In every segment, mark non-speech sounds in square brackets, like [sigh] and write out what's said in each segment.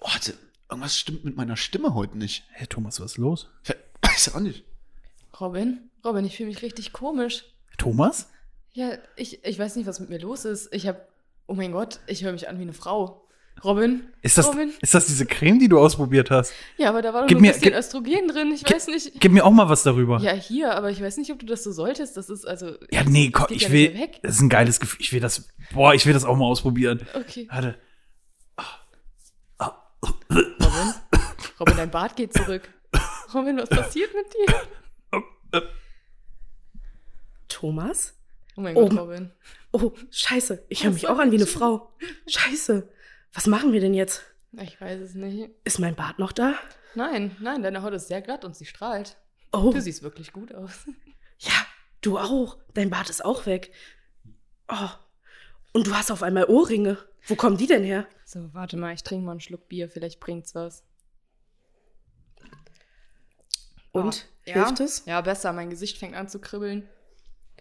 Oh, warte, irgendwas stimmt mit meiner Stimme heute nicht. Hey Thomas, was ist los? [clears throat] Weiß auch nicht. Robin? Robin, ich fühle mich richtig komisch. Thomas? Ja, ich, ich weiß nicht, was mit mir los ist. Ich habe, oh mein Gott, ich höre mich an wie eine Frau. Robin? Ist das, Robin? ist das diese Creme, die du ausprobiert hast? Ja, aber da war doch Gib nur mir- ein bisschen gib- Östrogen drin. Ich Gib- weiß nicht. Gib mir auch mal was darüber. Ja, hier, aber ich weiß nicht, ob du das so solltest. Das ist also. Ja, nee, komm, ich ja will. Das ist ein geiles Gefühl. Ich will das. Boah, ich will das auch mal ausprobieren. Okay. Warte. Robin, dein Bart geht zurück. [laughs] Robin, was passiert mit dir? Thomas? Oh mein Oh. Gott, Robin. Oh, scheiße. Ich höre mich auch an wie eine Frau. Scheiße. Was machen wir denn jetzt? Ich weiß es nicht. Ist mein Bart noch da? Nein, nein, deine Haut ist sehr glatt und sie strahlt. Oh, Du siehst wirklich gut aus. ja, du auch. Dein Bart ist auch weg. Oh, und du hast auf einmal Ohrringe. Wo kommen die denn her? So, warte mal, ich trinke mal einen Schluck Bier, vielleicht bringt's was. Und? Ja? Hilft es? Ja, besser, mein Gesicht fängt an zu kribbeln.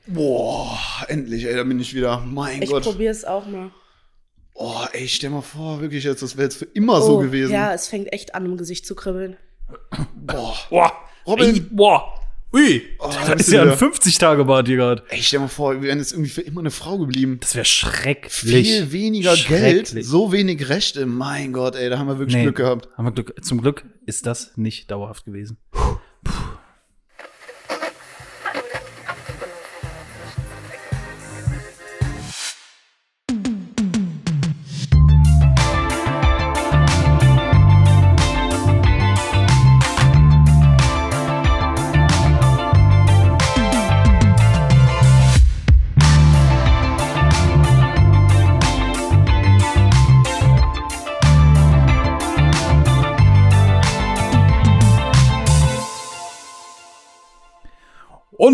Boah, endlich, ey, da bin ich wieder. Mein Ich Gott. probiere es auch mal. Oh, ey, stell mal vor, wirklich jetzt, das wäre jetzt für immer so Oh, gewesen. Ja, es fängt echt an, im Gesicht zu kribbeln. Boah. Boah. Robin. Ey, boah. Ui. Oh, das da ist bist du ja ein wieder. 50-Tage-Bart hier gerade. Ey, stell mal vor, wir wären jetzt irgendwie für immer eine Frau geblieben. Das wäre schrecklich. Viel weniger Geld, Schrecklich. so wenig Rechte. Mein Gott, ey, da haben wir wirklich Nee. Glück gehabt. Haben wir Glück. Zum Glück ist das nicht dauerhaft gewesen.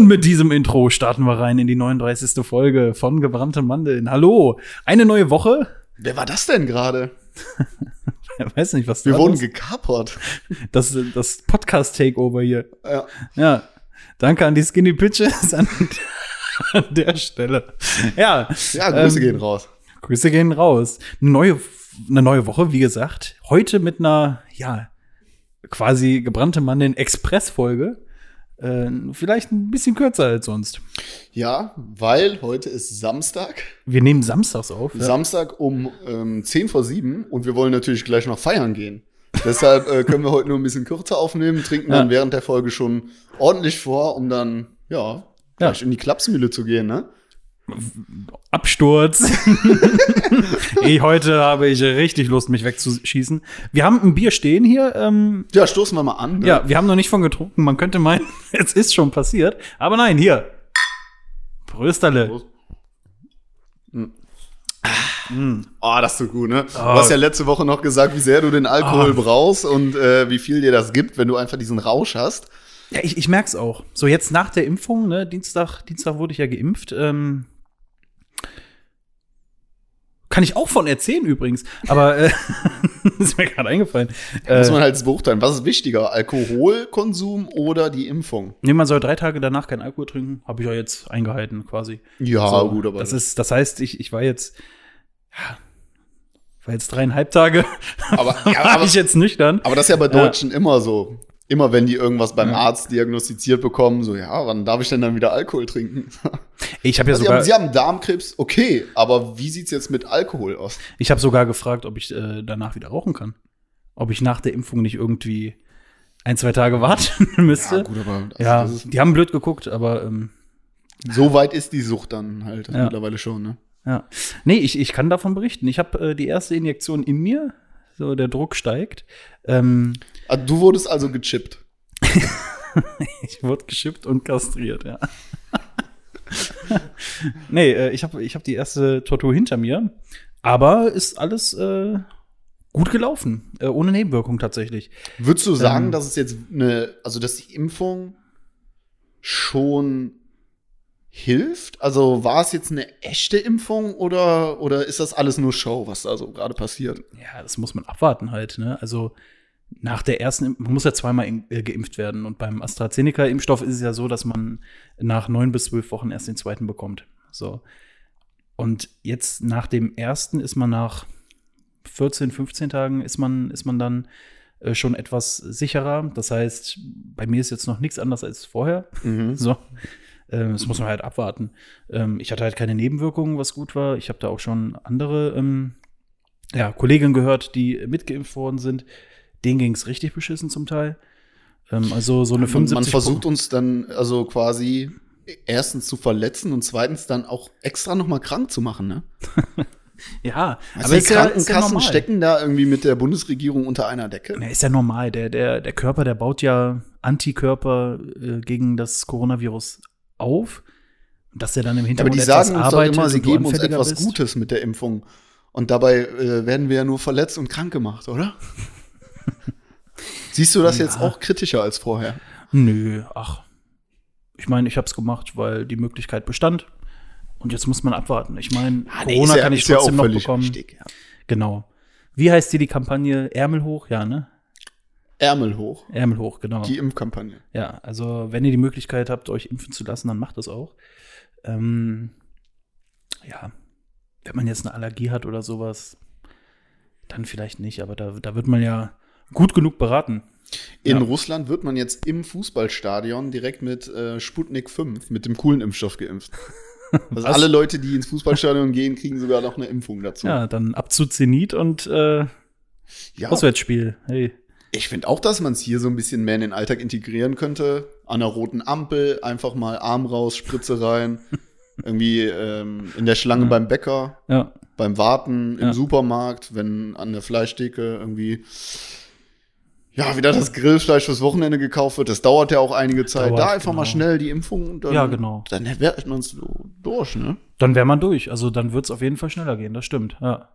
Und mit diesem Intro starten wir rein in die 39. Folge von Gebrannte Mandeln. Hallo, eine neue Woche. Wer war das denn gerade? [laughs] Ich weiß nicht, was Wir wurden los- gekapert. das, das Podcast-Takeover hier. Ja. Ja, danke an die Skinny Pitches an, an der Stelle. Ja, Ja, Grüße ähm, gehen raus. Grüße gehen raus. Eine neue, eine neue Woche, wie gesagt. Heute mit einer, ja, quasi gebrannte Mandeln Express-Folge. Äh, vielleicht ein bisschen kürzer als sonst. Ja, weil heute ist Samstag. Wir nehmen samstags auf. Ja. Samstag um ähm, 10 vor 7 und wir wollen natürlich gleich noch feiern gehen. Deshalb äh, können wir heute nur ein bisschen kürzer aufnehmen, trinken dann Ja. während der Folge schon ordentlich vor, um dann, ja, gleich in die Klapsmühle zu gehen, ne? Absturz. ich, [laughs] heute habe ich richtig Lust, mich wegzuschießen. Wir haben ein Bier stehen hier. Ähm, Ja, stoßen wir mal an. Ne? ja, wir haben noch nicht von getrunken. Man könnte meinen, [laughs] es ist schon passiert. Aber nein, hier. Prösterle. Prost. Oh, das ist so gut, ne? Du hast ja letzte Woche noch gesagt, wie sehr du den Alkohol Oh. brauchst und äh, wie viel dir das gibt, wenn du einfach diesen Rausch hast. Ja, ich, ich merk's auch. So jetzt nach der Impfung, ne, Dienstag, Dienstag wurde ich ja geimpft. Ähm, kann ich auch von erzählen übrigens. Aber äh, [laughs] ist mir gerade eingefallen. Muss Äh, man halt beurteilen. Was ist wichtiger, Alkoholkonsum oder die Impfung? nee, man soll drei Tage danach keinen Alkohol trinken. Habe ich ja jetzt eingehalten quasi. Ja, So, gut, aber das ist, das heißt, ich, ich war jetzt, ja, war jetzt dreieinhalb Tage, aber, [laughs] ja, war aber, ich jetzt nüchtern. aber das ist ja bei Deutschen immer so. Immer wenn die irgendwas beim Ja. Arzt diagnostiziert bekommen, so, ja, wann darf ich denn dann wieder Alkohol trinken? Ich habe ja Sie sogar, haben, Sie haben Darmkrebs, okay, aber wie sieht's jetzt mit Alkohol aus? ich habe sogar gefragt, ob ich äh, danach wieder rauchen kann. Ob ich nach der Impfung nicht irgendwie ein, zwei Tage warten [laughs] müsste. gut, aber also Ja, die haben blöd geguckt, aber ähm, so weit ist die Sucht dann halt Ja. mittlerweile schon, ne? ja. Nee, ich, ich kann davon berichten. Ich habe äh, die erste Injektion in mir, so der Druck steigt. Ähm, Also, du wurdest also gechippt. [laughs] ich wurde geschippt und kastriert, ja. [laughs] nee, äh, ich habe ich hab die erste Tortur hinter mir, aber ist alles äh, gut gelaufen, äh, ohne Nebenwirkung tatsächlich. Würdest du sagen, Ähm. dass es jetzt eine, also dass die Impfung schon hilft? Also war es jetzt eine echte Impfung oder, oder ist das alles nur Show, was da so gerade passiert? Ja, das muss man abwarten halt, ne? Also nach der ersten, man muss ja zweimal äh, geimpft werden. Und beim AstraZeneca-Impfstoff ist es ja so, dass man nach neun bis zwölf Wochen erst den zweiten bekommt. So. Und jetzt nach dem ersten ist man nach 14, 15 Tagen ist man, ist man dann äh, schon etwas sicherer. Das heißt, bei mir ist jetzt noch nichts anders als vorher. Mhm. So. Ähm, das muss man halt abwarten. Ähm, ich hatte halt keine Nebenwirkungen, was gut war. Ich habe da auch schon andere ähm, ja, Kolleginnen gehört, die mitgeimpft worden sind. Denen ging es richtig beschissen zum Teil. Ähm, also so eine Man, 75 man versucht uns dann also quasi erstens zu verletzen und zweitens dann auch extra noch mal krank zu machen, ne? [laughs] Ja, Also die Krankenkassen stecken da irgendwie mit der Bundesregierung unter einer Decke. Ja, ist ja normal. Der, der, der Körper, der baut ja Antikörper äh, gegen das Coronavirus auf. Und dass der dann im Aber Hintergrund die etwas sagen uns doch arbeitet immer, sie geben uns etwas bist. Gutes mit der Impfung. Und dabei äh, werden wir ja nur verletzt und krank gemacht, oder? [laughs] Siehst du das jetzt auch kritischer als vorher? Nö, ach. Ich meine, ich habe es gemacht, weil die Möglichkeit bestand. Und jetzt muss man abwarten. Ich meine, Corona kann ich trotzdem noch bekommen. richtig. Ja. Genau. Wie heißt die die Kampagne? Ärmel hoch? Ja, ne? Ärmel hoch. Ärmel hoch, genau. Die Impfkampagne. Ja, also wenn ihr die Möglichkeit habt, euch impfen zu lassen, dann macht das auch. Ähm, ja, wenn man jetzt eine Allergie hat oder sowas, dann vielleicht nicht, aber da, da wird man ja gut genug beraten. In Ja. Russland wird man jetzt im Fußballstadion direkt mit äh, Sputnik 5, mit dem coolen Impfstoff geimpft. [laughs] Also alle Leute, die ins Fußballstadion gehen, kriegen sogar noch eine Impfung dazu. Ja, dann ab zu Zenit und äh, Ja, Auswärtsspiel. Hey. ich finde auch, dass man es hier so ein bisschen mehr in den Alltag integrieren könnte. An einer roten Ampel einfach mal Arm raus, Spritze rein. [laughs] Irgendwie ähm, in der Schlange Ja. beim Bäcker, Ja, beim Warten im. Supermarkt, wenn an der Fleischtheke irgendwie ja, wieder das Grillfleisch fürs Wochenende gekauft wird. Das dauert ja auch einige Zeit. Dauert, da einfach genau. mal schnell die Impfung und dann, Ja, genau. dann wird man so durch, ne? dann wäre man durch. Also dann wird es auf jeden Fall schneller gehen, das stimmt. Ja.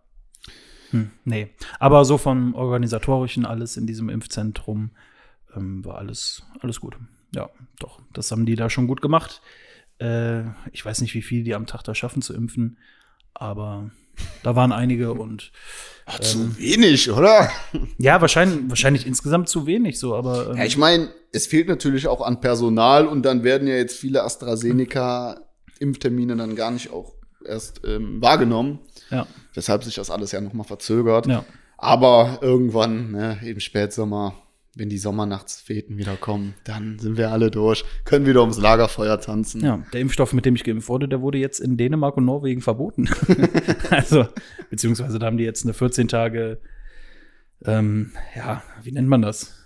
Hm, nee. Aber so vom Organisatorischen, alles in diesem Impfzentrum, ähm, war alles, alles gut. Ja, doch. Das haben die da schon gut gemacht. Äh, ich weiß nicht, wie viel die am Tag da schaffen zu impfen, aber da waren einige und Ach, zu wenig, oder? ja, wahrscheinlich, wahrscheinlich insgesamt zu wenig so, aber ähm, Ja, ich meine, es fehlt natürlich auch an Personal und dann werden ja jetzt viele AstraZeneca-Impftermine dann gar nicht auch erst ähm, wahrgenommen, ja, weshalb sich das alles ja noch mal verzögert. ja. Aber irgendwann, ne, im Spätsommer, wenn die Sommernachtsfeten wieder kommen, dann sind wir alle durch, können wieder ums Lagerfeuer tanzen. Ja, der Impfstoff, mit dem ich geimpft wurde, der wurde jetzt in Dänemark und Norwegen verboten. [laughs] also, beziehungsweise da haben die jetzt eine 14 Tage, ähm, ja, wie nennt man das?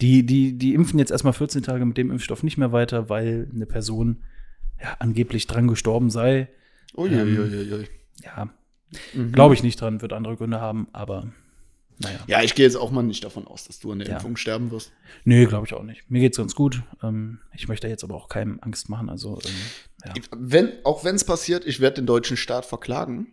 Die, die, die impfen jetzt erstmal 14 Tage mit dem Impfstoff nicht mehr weiter, weil eine Person ja angeblich dran gestorben sei. Uiuiuiui. Ja, Mhm. glaube ich nicht dran, wird andere Gründe haben, aber naja. Ja, ich gehe jetzt auch mal nicht davon aus, dass du an der Ja. Impfung sterben wirst. Nee, glaube ich auch nicht. Mir geht's ganz gut. Ähm, ich möchte jetzt aber auch keinem Angst machen. Also, ähm, ja. Wenn, auch wenn es passiert, ich werde den deutschen Staat verklagen.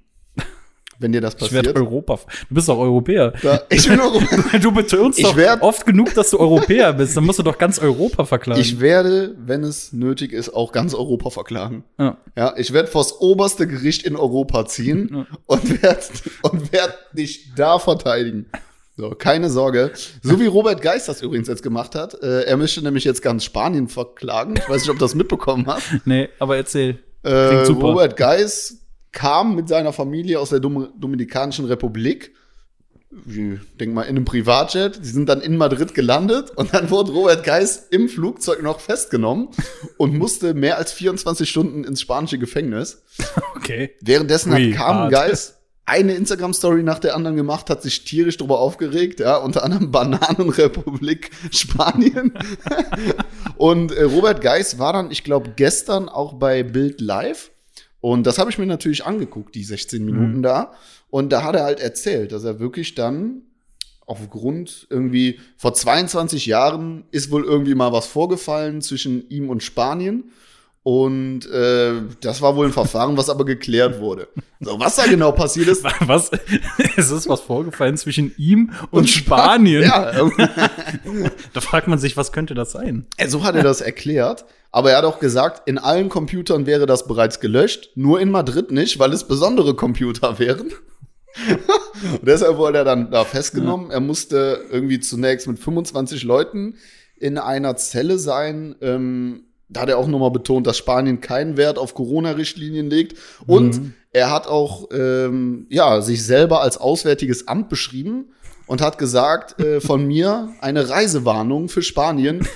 Wenn dir das Ich werde passiert. Europa. Du bist doch Europäer. Da, ich bin auch, [laughs] Du betonst doch werd- oft genug, dass du Europäer bist. Dann musst du doch ganz Europa verklagen. ich werde, wenn es nötig ist, auch ganz Europa verklagen. ja. Ja, ich werde vors oberste Gericht in Europa ziehen Ja. und werde und werd dich da verteidigen. So, keine Sorge. So wie Robert Geist das übrigens jetzt gemacht hat. Äh, er möchte nämlich jetzt ganz Spanien verklagen. Ich weiß nicht, ob du das mitbekommen hast. Nee, aber erzähl. Äh. Robert Geis kam mit seiner Familie aus der Dom Dominikanischen Republik. Ich denk mal in einem Privatjet. Die sind dann in Madrid gelandet und dann wurde Robert Geis im Flugzeug noch festgenommen und musste mehr als 24 Stunden ins spanische Gefängnis. [laughs] Okay. Währenddessen hat Carmen. Geis eine Instagram-Story nach der anderen gemacht, hat sich tierisch darüber aufgeregt, ja, unter anderem Bananenrepublik [laughs] Spanien. [laughs] und äh, Robert Geis war dann, ich glaube, gestern auch bei Bild Live. Und das habe ich mir natürlich angeguckt, die 16 Minuten Mhm. da. Und da hat er halt erzählt, dass er wirklich dann aufgrund irgendwie vor 22 Jahren ist wohl irgendwie mal was vorgefallen zwischen ihm und Spanien. Und äh, das war wohl ein Verfahren, was aber geklärt wurde. So, was da genau passiert ist, [laughs] Was? es ist was vorgefallen zwischen ihm und, Spanien. ja, [laughs] Da fragt man sich, was könnte das sein? äh, so hat er das erklärt. Aber er hat auch gesagt, in allen Computern wäre das bereits gelöscht, nur in Madrid nicht, weil es besondere Computer wären. [laughs] Und deshalb wurde er dann da festgenommen. Er musste irgendwie zunächst mit 25 Leuten in einer Zelle sein, ähm, da hat er auch nochmal betont, dass Spanien keinen Wert auf Corona-Richtlinien legt. Und Mhm. er hat auch ähm, ja, sich selber als Auswärtiges Amt beschrieben und hat gesagt, äh, von [laughs] mir eine Reisewarnung für Spanien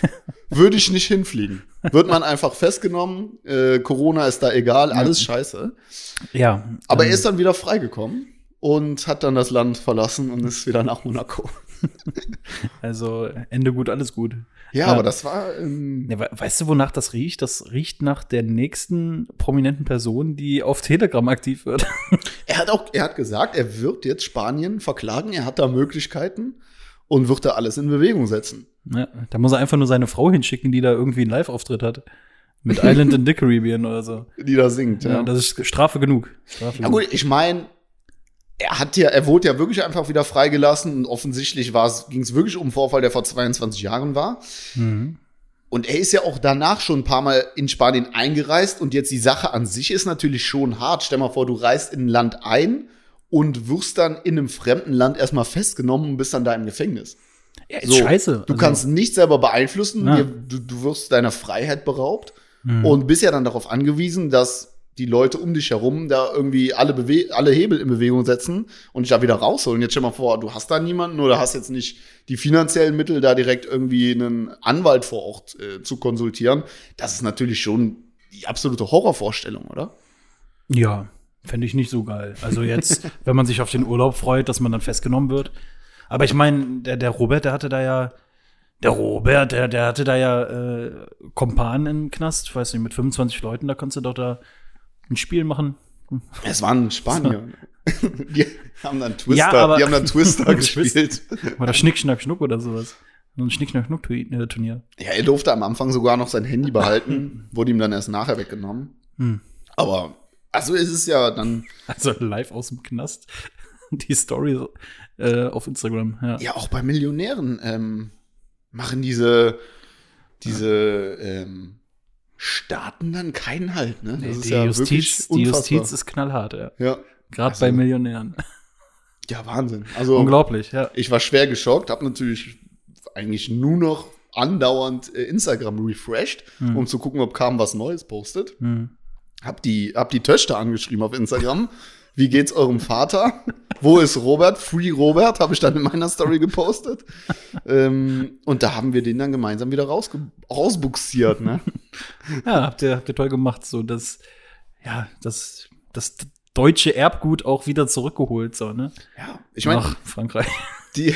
würde ich nicht hinfliegen. Wird man einfach festgenommen, äh, Corona ist da egal, alles scheiße. Ja. Aber ähm, er ist dann wieder freigekommen und hat dann das Land verlassen und ist wieder nach Monaco. [laughs] Also Ende gut, alles gut. Ja, Ja. aber das war ähm, Ja, weißt du, wonach das riecht? Das riecht nach der nächsten prominenten Person, die auf Telegram aktiv wird. [laughs] Er hat auch, er hat gesagt, er wird jetzt Spanien verklagen, er hat da Möglichkeiten und wird da alles in Bewegung setzen. Ja, da muss er einfach nur seine Frau hinschicken, die da irgendwie einen Live-Auftritt hat. Mit Island in the Caribbean oder so. Die da singt, Ja, ja. das ist Strafe genug. Strafe Ja gut, ich meine, er hat ja, er wurde ja wirklich einfach wieder freigelassen und offensichtlich ging es wirklich um einen Vorfall, der vor 22 Jahren war. Mhm. Und er ist ja auch danach schon ein paar Mal in Spanien eingereist und jetzt die Sache an sich ist natürlich schon hart. Stell mal vor, du reist in ein Land ein und wirst dann in einem fremden Land erstmal festgenommen und bist dann da im Gefängnis. Ja, ist So, scheiße. Du Also, kannst nicht selber beeinflussen, Ja. du, du wirst deiner Freiheit beraubt Mhm. und bist ja dann darauf angewiesen, dass die Leute um dich herum da irgendwie alle, Bewe alle Hebel in Bewegung setzen und dich da wieder rausholen. Jetzt stell mal vor, du hast da niemanden oder hast jetzt nicht die finanziellen Mittel, da direkt irgendwie einen Anwalt vor Ort äh, zu konsultieren. Das ist natürlich schon die absolute Horrorvorstellung, oder? Ja, fände ich nicht so geil. Also jetzt, [laughs] wenn man sich auf den Urlaub freut, dass man dann festgenommen wird. Aber ich meine, der, der Robert, der hatte da ja, der Robert, der, der hatte da ja äh, Kompan im Knast, ich weiß nicht, mit 25 Leuten, da kannst du doch da ein Spiel machen. Es waren Spanier. [laughs] die haben dann Twister, Ja, aber- die haben dann Twister [laughs] gespielt. Oder Schnick, Schnack, Schnuck oder sowas. So ein Schnick, Schnack, Schnuck äh, Turnier. Ja, er durfte am Anfang sogar noch sein Handy behalten, wurde ihm dann erst nachher weggenommen. Hm. Aber, also es ist ja dann, Also live aus dem Knast. [laughs] Die Story äh, auf Instagram, ja. ja auch bei Millionären ähm, machen diese, diese ähm, Staaten dann keinen Halt, ne? Nee, die, ja Justiz, die. Justiz ist knallhart, ja. ja. Gerade Also- bei Millionären. ja, Wahnsinn. Also Unglaublich, ja. ich war schwer geschockt, habe natürlich eigentlich nur noch andauernd äh, Instagram refreshed, Hm. um zu gucken, ob Kam was Neues postet. Hm. Hab die, hab die Töchter angeschrieben auf Instagram. Wie geht's eurem Vater? Wo ist Robert? Free Robert, habe ich dann in meiner Story gepostet. ähm, und da haben wir den dann gemeinsam wieder rausge rausbuxiert, ne? Ja, habt ihr, habt ihr toll gemacht, so das, ja, das, das deutsche Erbgut auch wieder zurückgeholt, so, ne? Ja, ich meine, Nach Frankreich. die,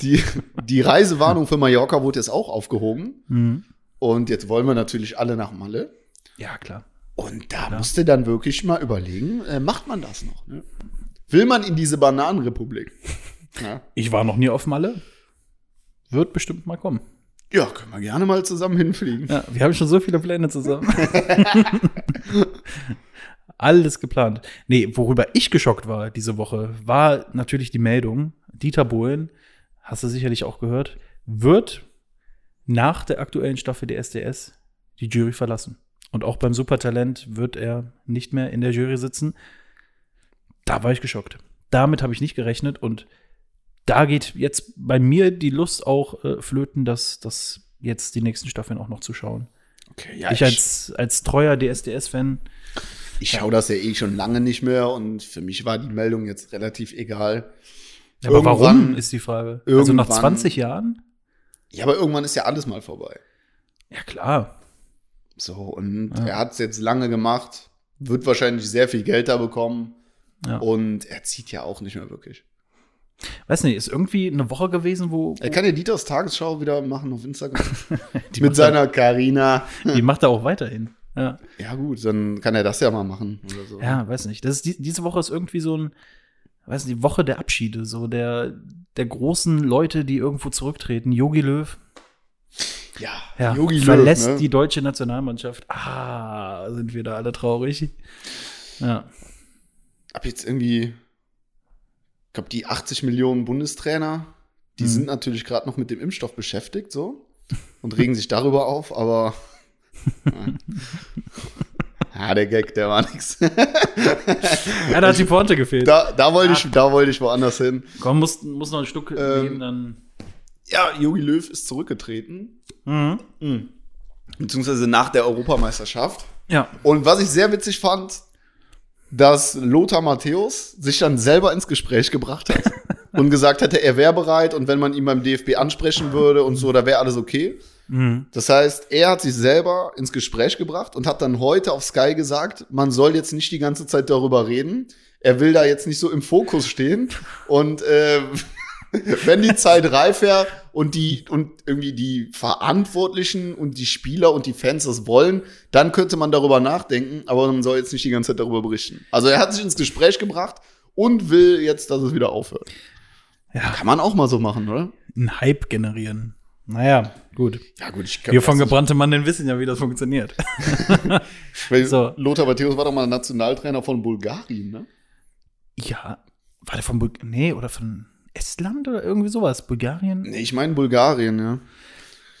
die, die Reisewarnung für Mallorca wurde jetzt auch aufgehoben. Mhm. Und jetzt wollen wir natürlich alle nach Malle. Ja, klar. Und da musste dann wirklich mal überlegen, äh, macht man das noch? Ne? Will man in diese Bananenrepublik? [laughs] Ja. Ich war noch nie auf Malle. Wird bestimmt mal kommen. ja, können wir gerne mal zusammen hinfliegen. Ja, wir haben schon so viele Pläne zusammen. [laughs] Alles geplant. Nee, worüber ich geschockt war diese Woche, war natürlich die Meldung, Dieter Bohlen, hast du sicherlich auch gehört, wird nach der aktuellen Staffel der SDS die Jury verlassen. Und auch beim Supertalent wird er nicht mehr in der Jury sitzen. Da war ich geschockt. Damit habe ich nicht gerechnet und da geht jetzt bei mir die Lust auch äh, flöten, dass das jetzt die nächsten Staffeln auch noch zu schauen. Okay, ja, ich als, als treuer DSDS-Fan, Ich schaue das ja eh schon lange nicht mehr und für mich war die Meldung jetzt relativ egal. aber warum Irgendwann- ist die Frage? Also nach irgendwann- 20 Jahren? Ja, aber irgendwann ist ja alles mal vorbei. Ja, klar. So, und Ja. er hat es jetzt lange gemacht, wird wahrscheinlich sehr viel Geld da bekommen Ja. und er zieht ja auch nicht mehr wirklich. Weiß nicht, ist irgendwie eine Woche gewesen, wo. Er kann ja Dieters Tagesschau wieder machen auf Instagram. [laughs] Mit seiner Carina. Er, [laughs] die macht er auch weiterhin. Ja. Ja, gut, dann kann er das ja mal machen oder so. ja, weiß nicht. Das ist, die, diese Woche ist irgendwie so ein, weiß nicht, die Woche der Abschiede, so der, der großen Leute, die irgendwo zurücktreten. Yogi Löw, ja, ja, Jogi Löw, verlässt ne? die deutsche Nationalmannschaft. Ah, sind wir da alle traurig. Ja. Hab jetzt irgendwie, ich glaube, die 80 Millionen Bundestrainer, die Mhm. sind natürlich gerade noch mit dem Impfstoff beschäftigt, so und regen sich darüber auf, aber [laughs] ja, der Gag, der war nix. Ja, da hat die Pointe gefehlt. Da, da wollte ich, da wollte ich woanders hin. Komm, muss, muss noch ein Stück Ähm, nehmen, dann. Ja, Jogi Löw ist zurückgetreten. Mhm. Mhm. beziehungsweise nach der Europameisterschaft. Ja. Und was ich sehr witzig fand, dass Lothar Matthäus sich dann selber ins Gespräch gebracht hat [laughs] und gesagt hätte, er wäre bereit und wenn man ihn beim DFB ansprechen würde und so, da wäre alles okay. Mhm. Das heißt, er hat sich selber ins Gespräch gebracht und hat dann heute auf Sky gesagt, man soll jetzt nicht die ganze Zeit darüber reden. Er will da jetzt nicht so im Fokus stehen. Und äh, [laughs] wenn die Zeit reif wäre und die und irgendwie die Verantwortlichen und die Spieler und die Fans das wollen, dann könnte man darüber nachdenken, aber man soll jetzt nicht die ganze Zeit darüber berichten. Also er hat sich ins Gespräch gebracht und will jetzt, dass es wieder aufhört. Ja. Kann man auch mal so machen, oder? Einen Hype generieren. Naja, gut. Ja, gut, ich Wir von gebrannte Mannen wissen ja, wie das funktioniert. [laughs] So. Lothar Matthäus war doch mal Nationaltrainer von Bulgarien, ne? Ja. War der von Bul Nee, oder von Estland oder irgendwie sowas? Bulgarien? Nee, ich meine Bulgarien, ja.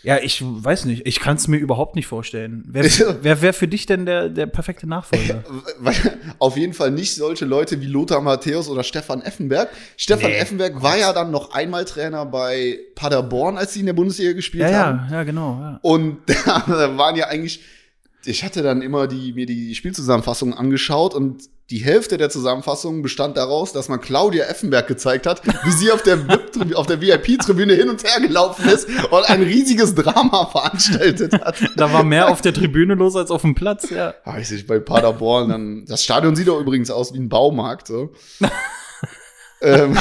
Ja, ich weiß nicht. Ich kann es mir überhaupt nicht vorstellen. Wer, [laughs] wer wäre für dich denn der, der perfekte Nachfolger? [laughs] Auf jeden Fall nicht solche Leute wie Lothar Matthäus oder Stefan Effenberg. Stefan Nee. Effenberg war ja dann noch einmal Trainer bei Paderborn, als sie in der Bundesliga gespielt ja, haben. ja, ja, genau. Ja. Und [laughs] da waren ja eigentlich, ich hatte dann immer die, mir die Spielzusammenfassung angeschaut und die Hälfte der Zusammenfassung bestand daraus, dass man Claudia Effenberg gezeigt hat, wie sie auf der, der VIP-Tribüne hin und her gelaufen ist und ein riesiges Drama [laughs] veranstaltet hat. Da war mehr auf der Tribüne los als auf dem Platz, ja. Weiß ich, bei Paderborn, dann, das Stadion sieht doch übrigens aus wie ein Baumarkt, so. [laughs] ähm,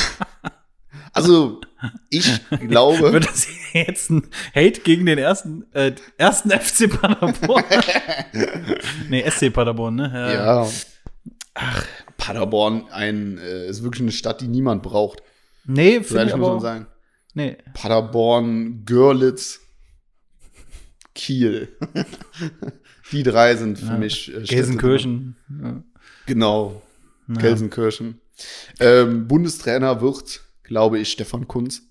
also, ich glaube, Wird das jetzt ein Hate gegen den ersten, äh, ersten FC Paderborn? [laughs] nee, SC Paderborn, ne? ja. Ach, Paderborn ein, äh, ist wirklich eine Stadt, die niemand braucht. Nee, finde ich muss man sagen. Nee. Paderborn, Görlitz, Kiel. [laughs] die drei sind für Ja. mich äh. Gelsenkirchen. Ja. Genau, Ja. Gelsenkirchen. Ähm, Bundestrainer wird, glaube ich, Stefan Kunz.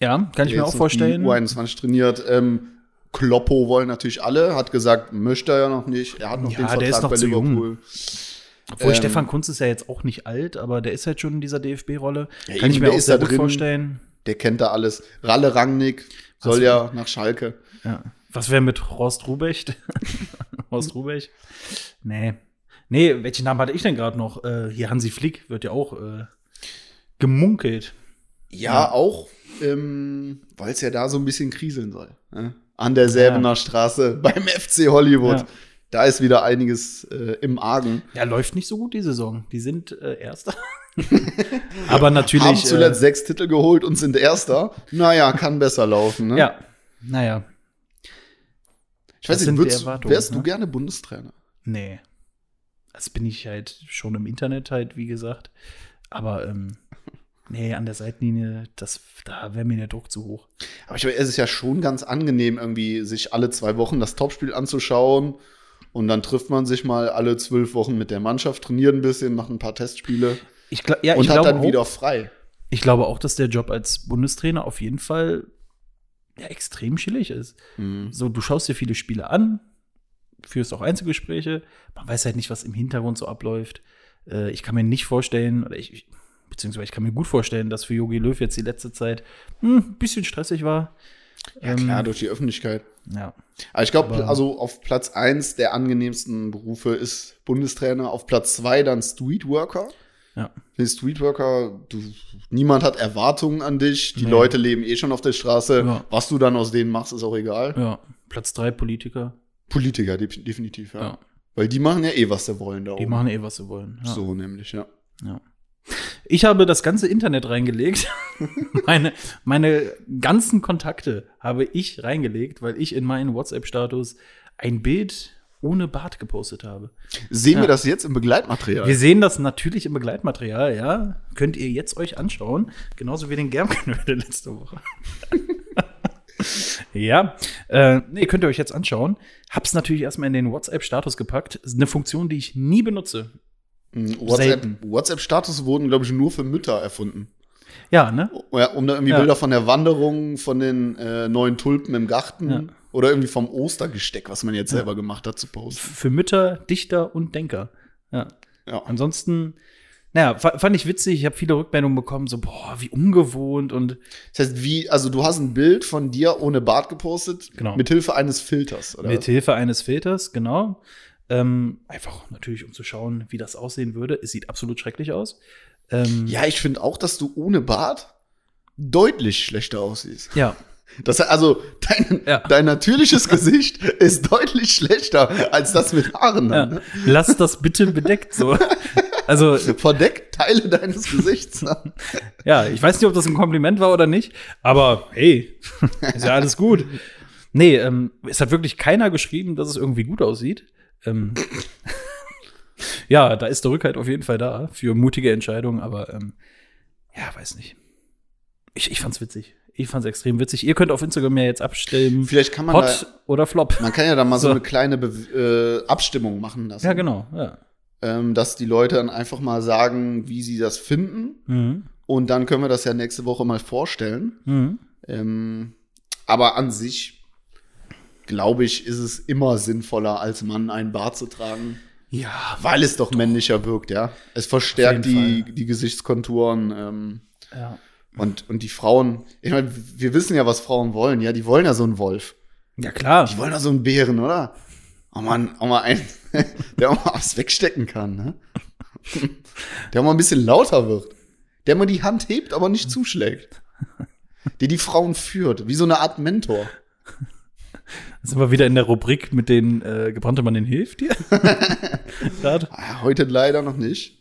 Ja, kann ich mir auch vorstellen. U21 trainiert. Ähm, Kloppo wollen natürlich alle, hat gesagt, möchte er ja noch nicht. Er hat noch Ja, den der Vertrag ist noch bei zu jung. Obwohl Ähm, Stefan Kunz ist ja jetzt auch nicht alt, aber der ist halt schon in dieser DFB-Rolle. Ja, Kann ich mir auch sehr gut drin. vorstellen. Der kennt da alles. Ralle Rangnick soll Also- ja nach Schalke. Ja. Was wäre mit Horst Rubecht? [laughs] Horst Rubecht? Nee. Nee, welchen Namen hatte ich denn gerade noch? Äh, hier Hansi Flick wird ja auch äh, gemunkelt. Ja, auch, ähm, weil es ja da so ein bisschen kriseln soll. Ne? An der Säbener Straße [laughs] beim FC Hollywood. Ja. Da ist wieder einiges äh, im Argen. Ja, läuft nicht so gut die Saison. Die sind äh, Erster. [laughs] aber natürlich. Haben zuletzt äh, sechs Titel geholt und sind Erster. Naja, kann besser laufen. Ne? ja, naja. ich weiß nicht, würdest, wärst du ne? gerne Bundestrainer? Nee. Das bin ich halt schon im Internet halt, wie gesagt. Aber ähm, nee, an der Seitenlinie, das, da wäre mir der Druck zu hoch. Aber ich es ist ja schon ganz angenehm, irgendwie sich alle zwei Wochen das Topspiel anzuschauen. Und dann trifft man sich mal alle zwölf Wochen mit der Mannschaft, trainiert ein bisschen, macht ein paar Testspiele Ich, gla- ja, und ich hat glaube dann auch, wieder frei. Ich glaube auch, dass der Job als Bundestrainer auf jeden Fall ja, extrem chillig ist. Mhm. So, du schaust dir viele Spiele an, führst auch Einzelgespräche, man weiß halt nicht, was im Hintergrund so abläuft. Äh, ich kann mir nicht vorstellen, oder ich, ich, beziehungsweise ich kann mir gut vorstellen, dass für Jogi Löw jetzt die letzte Zeit hm, ein bisschen stressig war. Ja, klar, durch die Öffentlichkeit. Ja. Aber ich glaube, also auf Platz eins der angenehmsten Berufe ist Bundestrainer. Auf Platz zwei dann Streetworker. Ja. Den Streetworker, du, niemand hat Erwartungen an dich. Die Nee. Leute leben eh schon auf der Straße. Ja. Was du dann aus denen machst, ist auch egal. ja. Platz drei Politiker. Politiker, de definitiv, ja. Ja. Weil die machen ja eh, was sie wollen da Die oben. machen eh, was sie wollen. So nämlich, ja. Ja. Ich habe das ganze Internet reingelegt. [laughs] meine, meine ganzen Kontakte habe ich reingelegt, weil ich in meinen WhatsApp-Status ein Bild ohne Bart gepostet habe. Sehen Ja. wir das jetzt im Begleitmaterial? Wir sehen das natürlich im Begleitmaterial, ja. Könnt ihr jetzt euch anschauen. Genauso wie den Germknödel [laughs] letzte Woche. [laughs] ja, äh, nee, könnt ihr euch jetzt anschauen. Hab's natürlich erstmal in den WhatsApp-Status gepackt. Ist eine Funktion, die ich nie benutze. Mhm, WhatsApp-. WhatsApp-Status wurden, glaube ich, nur für Mütter erfunden. Ja, ne? Ja, um da irgendwie Ja. Bilder von der Wanderung, von den äh, neuen Tulpen im Garten Ja. oder irgendwie vom Ostergesteck, was man jetzt selber gemacht hat, zu posten. Für Mütter, Dichter und Denker. Ja. Ja. Ansonsten, naja, fa- fand ich witzig. Ich habe viele Rückmeldungen bekommen, so, boah, wie ungewohnt und Das heißt, wie, also du hast ein Bild von dir ohne Bart gepostet, Genau. mit Hilfe eines Filters, oder? mit Hilfe eines Filters, genau. Ähm, einfach natürlich, um zu schauen, wie das aussehen würde. Es sieht absolut schrecklich aus. Ähm, ja, ich finde auch, dass du ohne Bart deutlich schlechter aussiehst. ja. Das, also, dein, Ja. dein natürliches [laughs] Gesicht ist deutlich schlechter als das mit Haaren. ja. Dann, ne? Lass das bitte bedeckt so. [laughs] Also, Verdeck Teile deines Gesichts. Ne? [laughs] ja, ich weiß nicht, ob das ein Kompliment war oder nicht, aber hey, ist ja alles gut. Nee, ähm, es hat wirklich keiner geschrieben, dass es irgendwie gut aussieht. Ähm, ja, da ist der Rückhalt auf jeden Fall da für mutige Entscheidungen, aber ähm, ja, weiß nicht. Ich, ich fand's witzig. Ich fand's extrem witzig. Ihr könnt auf Instagram ja jetzt abstimmen. Vielleicht kann man Hot da, oder Flop. man kann ja da mal so, So. eine kleine Be äh, Abstimmung machen lassen. Ja, genau. Ja. ähm, dass die Leute dann einfach mal sagen, wie sie das finden. Mhm. Und dann können wir das ja nächste Woche mal vorstellen. Mhm. Ähm, aber an sich, glaube ich, ist es immer sinnvoller, als Mann einen Bart zu tragen, Ja, weil es doch männlicher wirkt, ja. Es verstärkt die, die Gesichtskonturen. Ähm, ja. und, und die Frauen, ich meine, wir wissen ja, was Frauen wollen, ja. Die wollen ja so einen Wolf. Ja, klar. Die wollen ja so einen Bären, oder? Oh man, auch mal einen, [laughs] der auch mal was wegstecken kann, ne? [laughs] Der auch mal ein bisschen lauter wird. Der mal die Hand hebt, aber nicht zuschlägt. Der die Frauen führt, wie so eine Art Mentor. Da sind wir wieder in der Rubrik mit den äh, gebrannte Mann in hilft dir. [laughs] Ah, Heute leider noch nicht.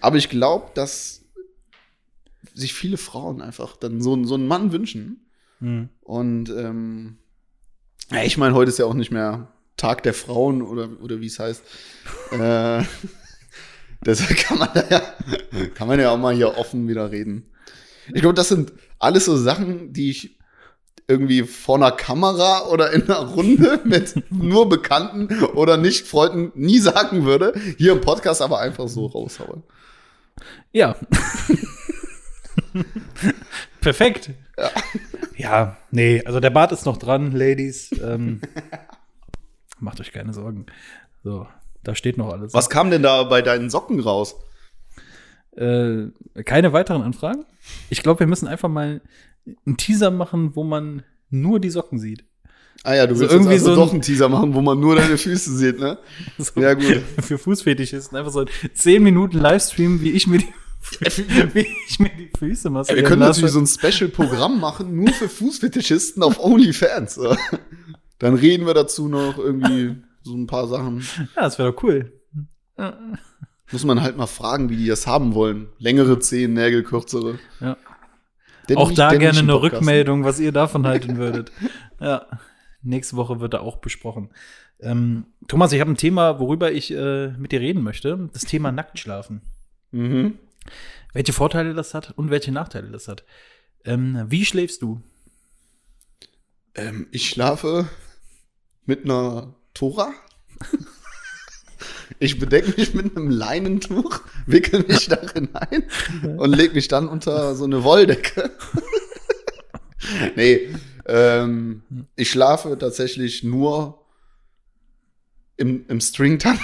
Aber ich glaube, dass sich viele Frauen einfach dann so, so einen Mann wünschen. Mhm. Und ähm, ja, ich meine, heute ist ja auch nicht mehr Tag der Frauen oder, oder wie es heißt. [laughs] äh, [laughs] deshalb kann man da ja, kann man ja auch mal hier offen wieder reden. Ich glaube, das sind alles so Sachen, die ich irgendwie vor einer Kamera oder in einer Runde [laughs] mit nur Bekannten oder Nicht-Freunden nie sagen würde. Hier im Podcast aber einfach so raushaue. Ja. [laughs] Perfekt. Ja. Ja, nee, also der Bart ist noch dran, Ladies. Ähm, [laughs] macht euch keine Sorgen. So, da steht noch alles. Was kam denn da bei deinen Socken raus? Äh, keine weiteren Anfragen? Ich glaube, wir müssen einfach mal einen Teaser machen, wo man nur die Socken sieht. Ah ja, du So willst irgendwie jetzt also so doch einen Teaser machen, wo man nur deine Füße sieht, ne? [laughs] So Ja, gut. Für Fußfetischisten. Einfach so ein 10 Minuten Livestream, wie ich mir die, [laughs] wie ich mir die Füße Ja, massieren wir können lasse. natürlich so ein Special-Programm machen, nur für Fußfetischisten auf OnlyFans. [laughs] Dann reden wir dazu noch irgendwie so ein paar Sachen. Ja, das wäre doch cool. Muss man halt mal fragen, wie die das haben wollen. Längere Zehen, Nägel, kürzere. Ja. Der auch da gerne eine Podcast. Rückmeldung, was ihr davon [laughs] halten würdet. Ja. Nächste Woche wird da auch besprochen. Ähm, Thomas, ich habe ein Thema, worüber ich äh, mit dir reden möchte. Das Thema [laughs] Nacktschlafen. Mhm. Welche Vorteile das hat und welche Nachteile das hat. Ähm, wie schläfst du? Ähm, ich schlafe mit einer Tora. [laughs] Ich bedecke mich mit einem Leinentuch, wickel mich darin ein und leg mich dann unter so eine Wolldecke. nee, ähm, ich schlafe tatsächlich nur im, im Stringtank.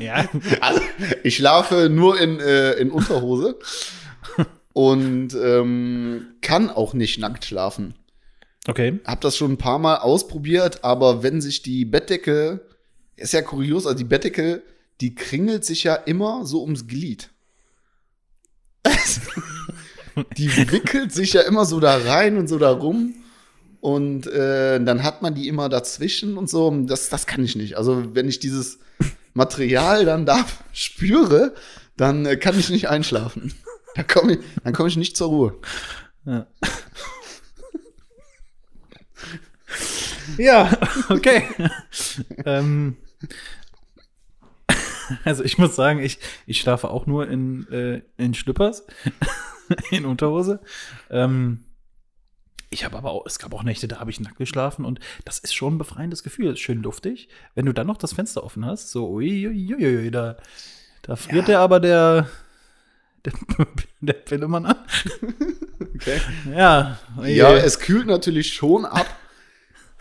Ja. Also, ich schlafe nur in, äh, in Unterhose und ähm, kann auch nicht nackt schlafen. Okay. Hab das schon ein paar Mal ausprobiert, aber wenn sich die Bettdecke, ist ja kurios, also die Bettdecke, die kringelt sich ja immer so ums Glied. [laughs] die wickelt sich ja immer so da rein und so da rum. Und äh, dann hat man die immer dazwischen und so. Das, das kann ich nicht. Also, wenn ich dieses Material dann da spüre, dann äh, kann ich nicht einschlafen. Da komm ich, dann komme ich nicht zur Ruhe. Ja. ja, [laughs] okay. [laughs] ähm, [laughs] also ich muss sagen, ich, ich schlafe auch nur in, äh, in Schlüppers, [laughs] in Unterhose. Ähm, ich habe aber auch, es gab auch Nächte, da habe ich nackt geschlafen und das ist schon ein befreiendes Gefühl. Schön luftig. Wenn du dann noch das Fenster offen hast, so, uiuiui, da, da friert Ja. der aber der, der, [laughs] der Pillemann an. Okay. Ja, Ja, es kühlt natürlich schon ab.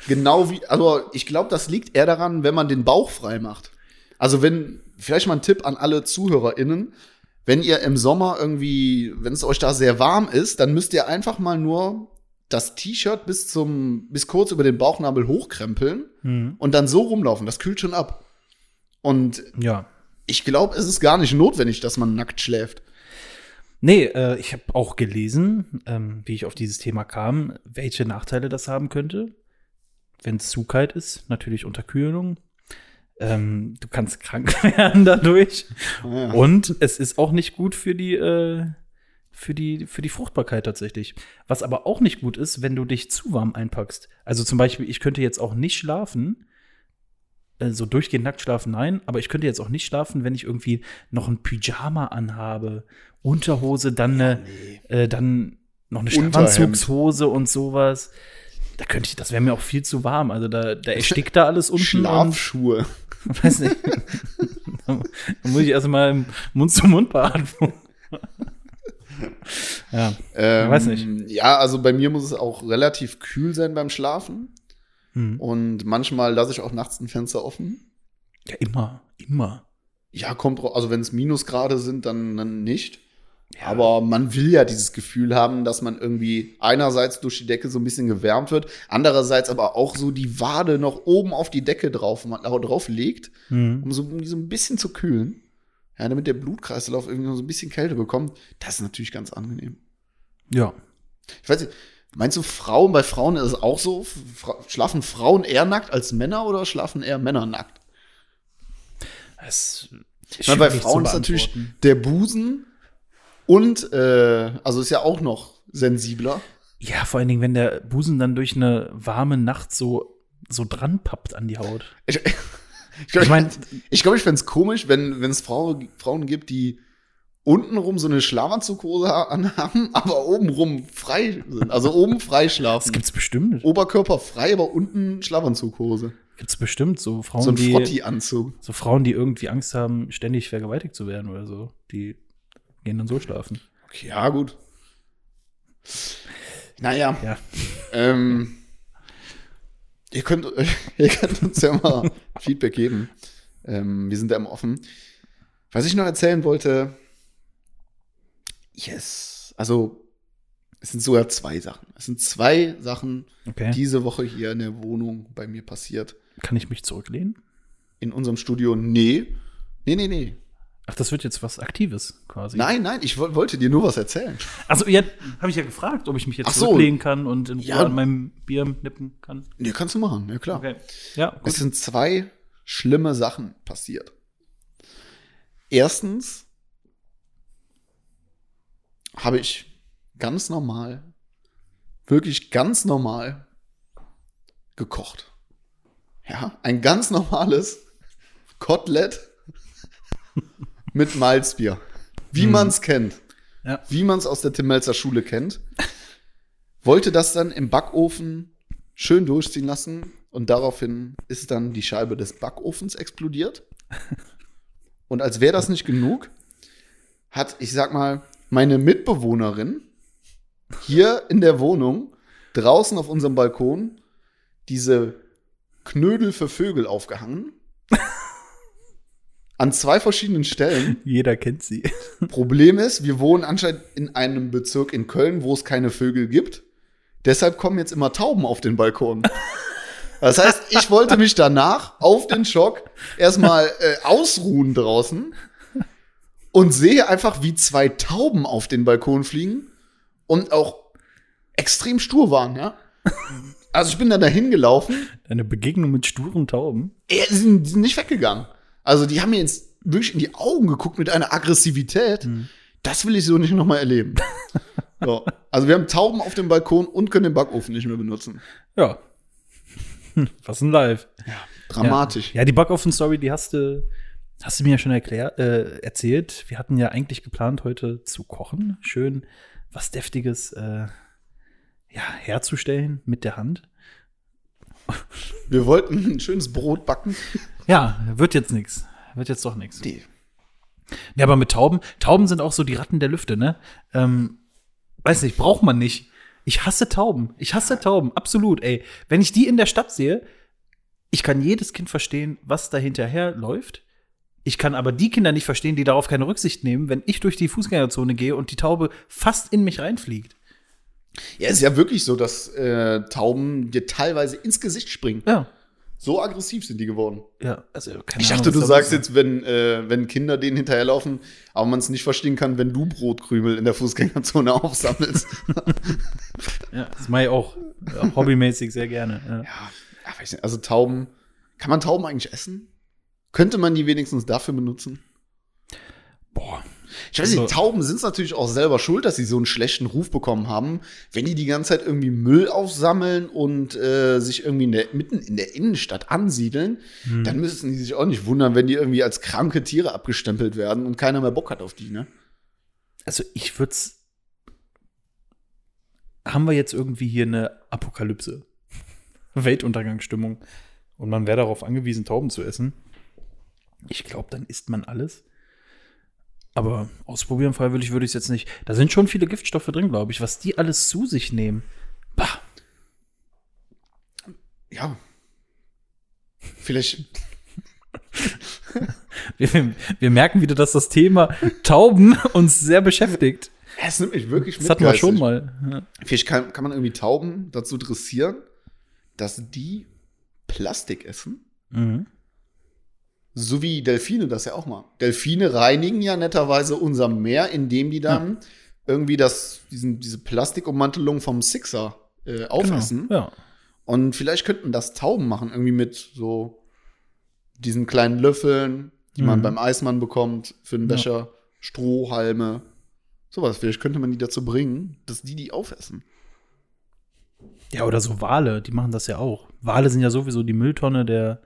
Genau wie, also ich glaube, das liegt eher daran, wenn man den Bauch frei macht. Also wenn vielleicht mal ein Tipp an alle ZuhörerInnen. Wenn ihr im Sommer irgendwie, wenn es euch da sehr warm ist, dann müsst ihr einfach mal nur das T-Shirt bis zum, bis kurz über den Bauchnabel hochkrempeln Mhm. und dann so rumlaufen. Das kühlt schon ab. Und Ja. ich glaube, es ist gar nicht notwendig, dass man nackt schläft. Nee, äh, ich habe auch gelesen, ähm, wie ich auf dieses Thema kam, welche Nachteile das haben könnte. Wenn es zu kalt ist, natürlich Unterkühlung. Ähm, du kannst krank [laughs] werden dadurch. Ja. Und es ist auch nicht gut für die, äh, für die, für die Fruchtbarkeit tatsächlich. Was aber auch nicht gut ist, wenn du dich zu warm einpackst. Also zum Beispiel, ich könnte jetzt auch nicht schlafen, äh, so durchgehend nackt schlafen, nein, aber ich könnte jetzt auch nicht schlafen, wenn ich irgendwie noch ein Pyjama anhabe, Unterhose, dann eine, äh, dann noch eine Unterhemd. Schlafanzugshose und sowas. Da könnte ich, das wäre mir auch viel zu warm. Also da, da erstickt da alles unten. und- Schlafschuhe. [laughs] Weiß nicht. Dann muss ich erstmal Mund-zu-Mund-Beatmung. ja. Ähm, weiß nicht. Ja, also bei mir muss es auch relativ kühl sein beim Schlafen. Hm. Und manchmal lasse ich auch nachts ein Fenster offen. ja, immer, immer. Ja, kommt drauf, also wenn es Minusgrade sind, dann, dann nicht. Aber man will ja dieses Gefühl haben, dass man irgendwie einerseits durch die Decke so ein bisschen gewärmt wird, andererseits aber auch so die Wade noch oben auf die Decke drauf, man, drauf legt, Hm. um so, um so ein bisschen zu kühlen. Ja, damit der Blutkreislauf irgendwie noch so ein bisschen Kälte bekommt. Das ist natürlich ganz angenehm. Ja. Ich weiß nicht, meinst du Frauen, bei Frauen ist es auch so? Fra schlafen Frauen eher nackt als Männer oder schlafen eher Männer nackt? Es Ich meine, bei Frauen ist natürlich der Busen und, äh, also ist ja auch noch sensibler. Ja, vor allen Dingen, wenn der Busen dann durch eine warme Nacht so, so dran pappt an die Haut. Ich, ich glaube, [laughs] Ich mein- ich, glaub, ich fände es komisch, wenn es Frau, Frauen gibt, die untenrum so eine Schlafanzughose ha- anhaben, [laughs] aber obenrum frei sind. Also oben frei Das schlafen. gibt's bestimmt. Oberkörper frei, aber unten Schlafanzughose. Gibt's bestimmt so Frauen, So ein die, Frotti-Anzug. so Frauen, die irgendwie Angst haben, ständig vergewaltigt zu werden oder so. Die gehen dann so schlafen. Okay, ja, gut. Naja. Ja. Ähm, ihr, könnt, [laughs] ihr könnt uns ja mal Feedback geben. Ähm, wir sind da immer offen. Was ich noch erzählen wollte, yes. Also, es sind sogar zwei Sachen. Es sind zwei Sachen Okay. diese Woche hier in der Wohnung bei mir passiert. Kann ich mich zurücklehnen? In unserem Studio, nee. Nee, nee, nee. Ach, das wird jetzt was Aktives quasi. Nein, nein, ich woll- wollte dir nur was erzählen. Also, ja, habe ich ja gefragt, ob ich mich jetzt Ach so. zurücklegen kann und in Ruhe Ja. an meinem Bier nippen kann. Nee, kannst du machen, ja klar. Okay. Ja, Es gut. sind zwei schlimme Sachen passiert. Erstens habe ich ganz normal, wirklich ganz normal gekocht. Ja, ein ganz normales Kotelett [laughs] mit Malzbier. Wie man es kennt. Ja. Wie man es aus der Tim Melzer Schule kennt. Wollte das dann im Backofen schön durchziehen lassen und daraufhin ist dann die Scheibe des Backofens explodiert. Und als wäre das nicht genug, hat, ich sag mal, meine Mitbewohnerin hier in der Wohnung draußen auf unserem Balkon diese Knödel für Vögel aufgehangen. An zwei verschiedenen Stellen. [laughs] Jeder kennt sie. Problem ist, wir wohnen anscheinend in einem Bezirk in Köln, wo es keine Vögel gibt. Deshalb kommen jetzt immer Tauben auf den Balkon. Das heißt, ich wollte mich danach auf den Schock erstmal äh, ausruhen draußen und sehe einfach, wie zwei Tauben auf den Balkon fliegen und auch extrem stur waren, ja. Also ich bin dann dahin gelaufen Eine Begegnung mit sturen Tauben. Die sind, die sind nicht weggegangen. Also die haben mir jetzt wirklich in die Augen geguckt mit einer Aggressivität. Das will ich so nicht nochmal erleben. [laughs] so. Also wir haben Tauben auf dem Balkon und können den Backofen nicht mehr benutzen. Ja. [laughs] Was ein Live. Dramatisch. Ja, ja die Backofen-Story, die hast du, hast du mir ja schon erklär, äh, erzählt. Wir hatten ja eigentlich geplant, heute zu kochen. Schön was Deftiges äh, ja, herzustellen mit der Hand. Wir wollten ein schönes Brot backen. [laughs] Ja, wird jetzt nix. Wird jetzt doch nix. Nee. Ja, aber mit Tauben, Tauben sind auch so die Ratten der Lüfte, ne? Ähm, weiß nicht, braucht man nicht. Ich hasse Tauben. Ich hasse Tauben, absolut, ey. Wenn ich die in der Stadt sehe, ich kann jedes Kind verstehen, was da hinterher läuft. Ich kann aber die Kinder nicht verstehen, die darauf keine Rücksicht nehmen, wenn ich durch die Fußgängerzone gehe und die Taube fast in mich reinfliegt. Ja, es ist ja wirklich so, dass äh, Tauben dir teilweise ins Gesicht springen. Ja. So aggressiv sind die geworden. Ja, also keine Ich Ahnung, dachte, du was da sagst jetzt, wenn, äh, wenn Kinder denen hinterherlaufen, aber man es nicht verstehen kann, wenn du Brotkrümel in der Fußgängerzone [laughs] aufsammelst. Ja, das mache ich auch äh, hobbymäßig sehr gerne. Ja. ja, ja, weiß nicht. Also Tauben, kann man Tauben eigentlich essen? Könnte man die wenigstens dafür benutzen? Boah. Ich weiß nicht, Also- Tauben sind es natürlich auch selber schuld, dass sie so einen schlechten Ruf bekommen haben. Wenn die die ganze Zeit irgendwie Müll aufsammeln und äh, sich irgendwie in der, mitten in der Innenstadt ansiedeln, Hm. dann müssen die sich auch nicht wundern, wenn die irgendwie als kranke Tiere abgestempelt werden und keiner mehr Bock hat auf die, ne? Also ich würde Haben wir jetzt irgendwie hier eine Apokalypse? [laughs] Weltuntergangsstimmung. Und man wäre darauf angewiesen, Tauben zu essen. Ich glaube, dann isst man alles. Aber ausprobieren freiwillig würde ich es jetzt nicht. Da sind schon viele Giftstoffe drin, glaube ich. Was die alles zu sich nehmen. Bah. Ja. Vielleicht, [laughs] Wir, wir merken wieder, dass das Thema Tauben uns sehr beschäftigt. es nimmt mich wirklich Das hatten wir schon mal. Ja. Vielleicht kann, kann man irgendwie Tauben dazu dressieren, dass die Plastik essen. Mhm. So wie Delfine das ja auch mal. Delfine reinigen ja netterweise unser Meer, indem die dann irgendwie das, diesen, diese Plastikummantelung vom Sixer äh, aufessen. Genau. Ja. Und vielleicht könnten das Tauben machen, irgendwie mit so diesen kleinen Löffeln, die man Mhm. beim Eismann bekommt für den Ja. Becher, Strohhalme, sowas. Vielleicht könnte man die dazu bringen, dass die die aufessen. Ja, oder so Wale, die machen das ja auch. Wale sind ja sowieso die Mülltonne der,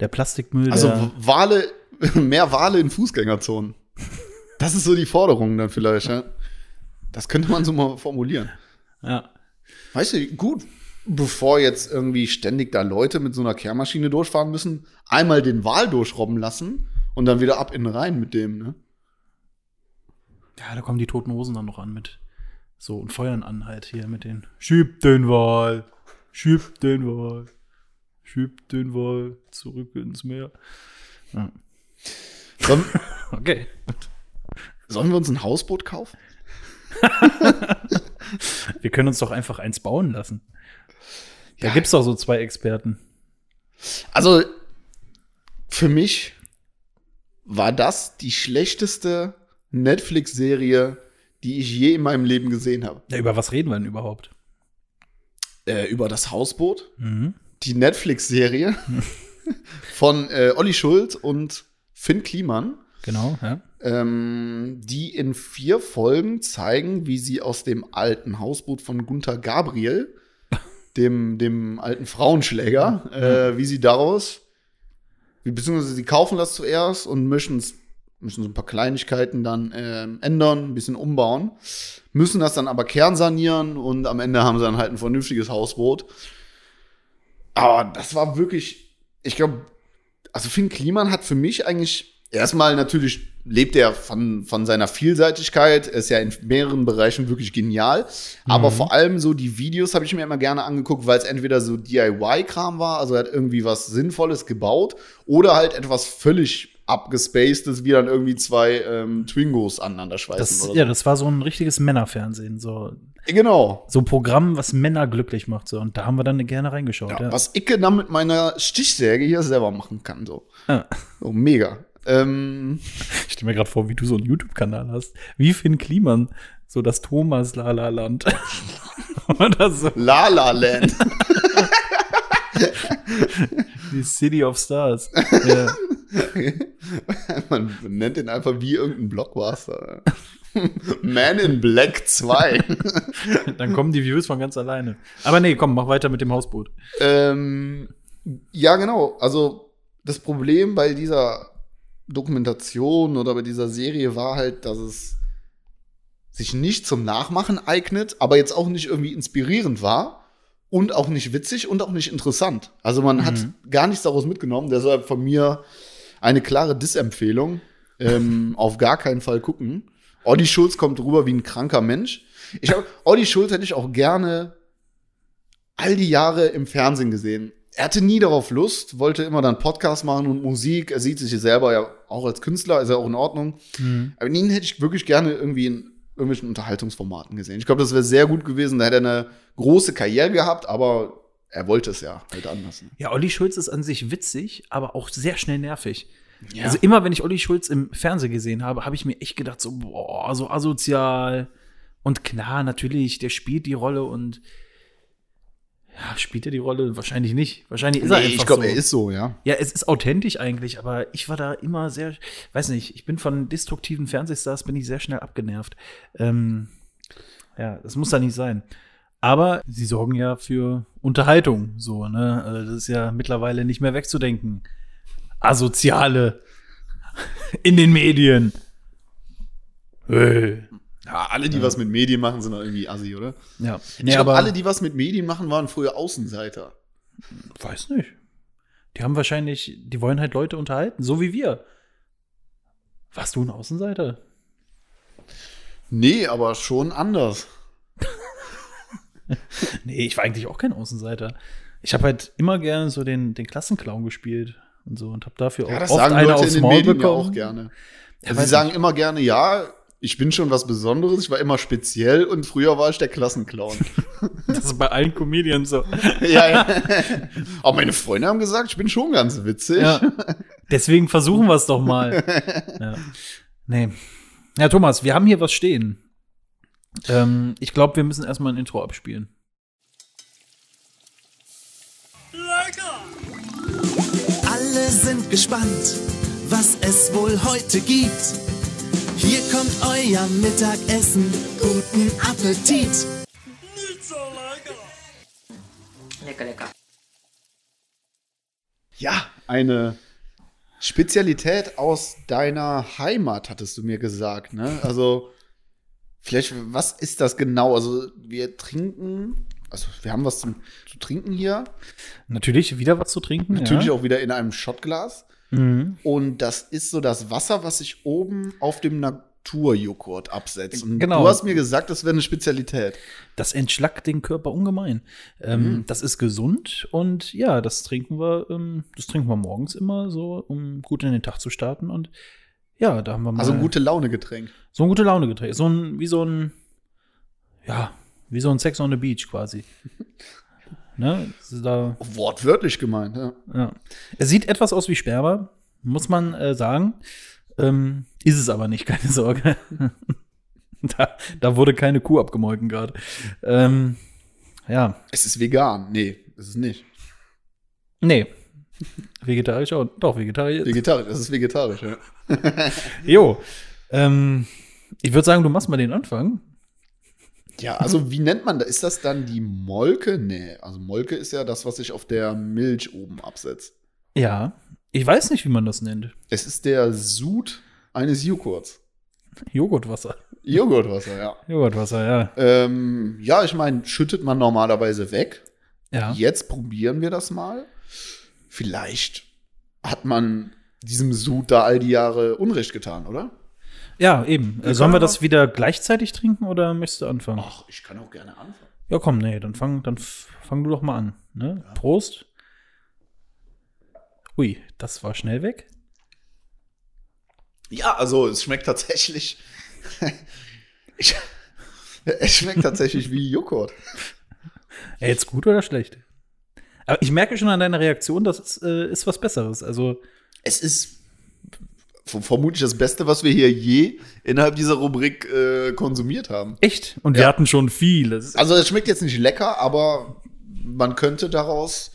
der Plastikmüll. Also der, Wale, [laughs] mehr Wale in Fußgängerzonen. Das ist so die Forderung dann vielleicht, ja. Das könnte man so mal formulieren. ja. Weißt du, gut, bevor jetzt irgendwie ständig da Leute mit so einer Kehrmaschine durchfahren müssen, einmal den Wal durchrobben lassen und dann wieder ab in den Rhein mit dem, ne? ja, da kommen die toten Hosen dann noch an mit so und feuern an halt hier mit den Schieb den Wal, schieb den Wal, schieb den Wal zurück ins Meer. Ja. Sollen, [laughs] Okay. sollen wir uns ein Hausboot kaufen? [laughs] Wir können uns doch einfach eins bauen lassen. Da Ja. gibt's doch so zwei Experten. Also, für mich war das die schlechteste Netflix-Serie, die ich je in meinem Leben gesehen habe. Ja, über was reden wir denn überhaupt? Äh, über das Hausboot. Mhm. Die Netflix-Serie [laughs] von äh, Olli Schulz und Finn Kliman, Genau, ja. ähm, die in vier Folgen zeigen, wie sie aus dem alten Hausboot von Gunther Gabriel, [laughs] dem, dem alten Frauenschläger, äh, wie sie daraus, beziehungsweise sie kaufen das zuerst und mischen es müssen so ein paar Kleinigkeiten dann ähm, ändern, ein bisschen umbauen, müssen das dann aber kernsanieren und am Ende haben sie dann halt ein vernünftiges Hausboot. Aber das war wirklich, ich glaube, also Finn Kliman hat für mich eigentlich erstmal natürlich lebt er von, von seiner Vielseitigkeit, ist ja in mehreren Bereichen wirklich genial, aber vor allem so die Videos habe ich mir immer gerne angeguckt, weil es entweder so DIY-Kram war, also er hat irgendwie was Sinnvolles gebaut oder halt etwas völlig abgespacedes, wie dann irgendwie zwei ähm, Twingos aneinander schweißen Das, oder ja, so. das war so ein richtiges Männerfernsehen. So, Genau. so ein Programm, was Männer glücklich macht. So. Und da haben wir dann gerne reingeschaut. Ja, Ja, Was ich dann mit meiner Stichsäge hier selber machen kann, so. Ja. So, mega. Ähm, [laughs] Ich stelle mir gerade vor, wie du so einen YouTube-Kanal hast. Wie Finn Kliman, so das Thomas Lala Land. [laughs] Oder so. La La Land. [laughs] Die City of Stars. ja. Man nennt den einfach wie irgendein Blockbuster. [laughs] Man in Black 2. [laughs] Dann kommen die Views von ganz alleine. Aber nee, komm, mach weiter mit dem Hausboot. ähm, ja, genau. Also das Problem bei dieser Dokumentation oder bei dieser Serie war halt, dass es sich nicht zum Nachmachen eignet, aber jetzt auch nicht irgendwie inspirierend war und auch nicht witzig und auch nicht interessant. Also man hat gar nichts daraus mitgenommen. Deshalb von mir eine klare Dissempfehlung. Ähm, [laughs] auf gar keinen Fall gucken. Olli Schulz kommt rüber wie ein kranker Mensch. Ich hab, Olli Schulz hätte ich auch gerne all die Jahre im Fernsehen gesehen. er hatte nie darauf Lust, wollte immer dann Podcast machen und Musik. Er sieht sich selber ja auch als Künstler, ist ja auch in Ordnung. Aber ihn hätte ich wirklich gerne irgendwie in irgendwelchen Unterhaltungsformaten gesehen. Ich glaube, das wäre sehr gut gewesen. Da hätte er eine große Karriere gehabt, aber er wollte es ja halt anders. Ne? Ja, Olli Schulz ist an sich witzig, aber auch sehr schnell nervig. Ja. Also immer, wenn ich Olli Schulz im Fernsehen gesehen habe, habe ich mir echt gedacht, so, boah, so asozial. Und klar, natürlich, der spielt die Rolle und ja, spielt er die Rolle? Wahrscheinlich nicht. Wahrscheinlich ist er Nee, einfach ich glaube, so. er ist so, ja. Ja, es ist authentisch eigentlich, aber ich war da immer sehr, weiß nicht, ich bin von destruktiven Fernsehstars, bin ich sehr schnell abgenervt. Ähm, ja, das muss da nicht sein. Aber sie sorgen ja für Unterhaltung, so, ne? Also das ist ja mittlerweile nicht mehr wegzudenken. Asoziale in den Medien. Hey. Ja, alle, die was mit Medien machen, sind doch irgendwie assi, oder? Ja, Ich nee, glaube, aber alle, die was mit Medien machen, waren früher Außenseiter. weiß nicht. Die haben wahrscheinlich, die wollen halt Leute unterhalten, so wie wir. Warst du ein Außenseiter? Nee, aber schon anders. [laughs] Nee, ich war eigentlich auch kein Außenseiter. Ich habe halt immer gerne so den, den Klassenclown gespielt und so und habe dafür Ja, auch das oft sagen eine Leute in aufs den Maul Medien ja bekommen. auch gerne. Ja, Sie weiß sagen immer gerne, ja, ich bin schon was Besonderes, ich war immer speziell und früher war ich der Klassenclown. [laughs] Das ist bei allen Comedians so. [laughs] ja, ja. Aber meine Freunde haben gesagt, ich bin schon ganz witzig. Ja. [laughs] Deswegen versuchen wir es doch mal. Ja. Nee. Ja, Thomas, wir haben hier was stehen. Ähm, ich glaube, wir müssen erstmal ein Intro abspielen. Gespannt, was es wohl heute gibt. Hier kommt euer Mittagessen. Guten Appetit! Lecker, lecker. Ja, eine Spezialität aus deiner Heimat, hattest du mir gesagt, ne? Also, vielleicht, was ist das genau? Also, wir trinken, also, wir haben was zum, zu trinken hier. Natürlich wieder was zu trinken. Natürlich ja. auch wieder in einem Shotglas. Mhm. Und das ist so das Wasser, was sich oben auf dem Naturjoghurt absetzt. Und Genau. du hast mir gesagt, das wäre eine Spezialität. Das entschlackt den Körper ungemein. Ähm, Das ist gesund und ja, das trinken wir, ähm, das trinken wir morgens immer so, um gut in den Tag zu starten. Und ja, da haben wir mal Also ein gute Laune-Getränk. so ein gute Laune getränkt. So ein, wie so ein, ja, wie so ein Sex on the Beach quasi. ne? Ist Da, Wortwörtlich gemeint, ja. ja. Es sieht etwas aus wie Sperma, muss man äh, sagen. Ähm, ist es aber nicht, [laughs] keine Sorge. da, da wurde keine Kuh abgemolken gerade. Ähm, ja, Es ist vegan. Nee, ist es nicht. nee. Vegetarisch auch. Doch, vegetarisch. Vegetarisch, das ist vegetarisch, ja. [laughs] Jo. Ähm, ich würde sagen, du machst mal den Anfang. Ja, also wie nennt man das? Ist das dann die Molke? Nee, also Molke ist ja das, was sich auf der Milch oben absetzt. Ja. Ich weiß nicht, wie man das nennt. Es ist der Sud eines Joghurts. Joghurtwasser. Joghurtwasser, ja. Joghurtwasser, ja. Ähm, ja, ich meine, schüttet man normalerweise weg. Ja. Jetzt probieren wir das mal. Vielleicht hat man diesem Sud da all die Jahre Unrecht getan, oder? Ja, eben. Wir Äh, Sollen wir das wieder gleichzeitig trinken oder möchtest du anfangen? Ach, ich kann auch gerne anfangen. Ja, komm, nee, dann fang, dann fang du doch mal an. Ne? Prost. Ui, das war schnell weg. Ja, also es schmeckt tatsächlich. [laughs] ich, es schmeckt tatsächlich wie Joghurt. Ja, jetzt gut oder schlecht? Aber ich merke schon an deiner Reaktion, das ist, äh, ist was Besseres. Also, Es ist vermutlich das Beste, was wir hier je innerhalb dieser Rubrik äh, konsumiert haben. echt. Und wir Ja. hatten schon viel. Das ist, Also es schmeckt jetzt nicht lecker, aber man könnte daraus,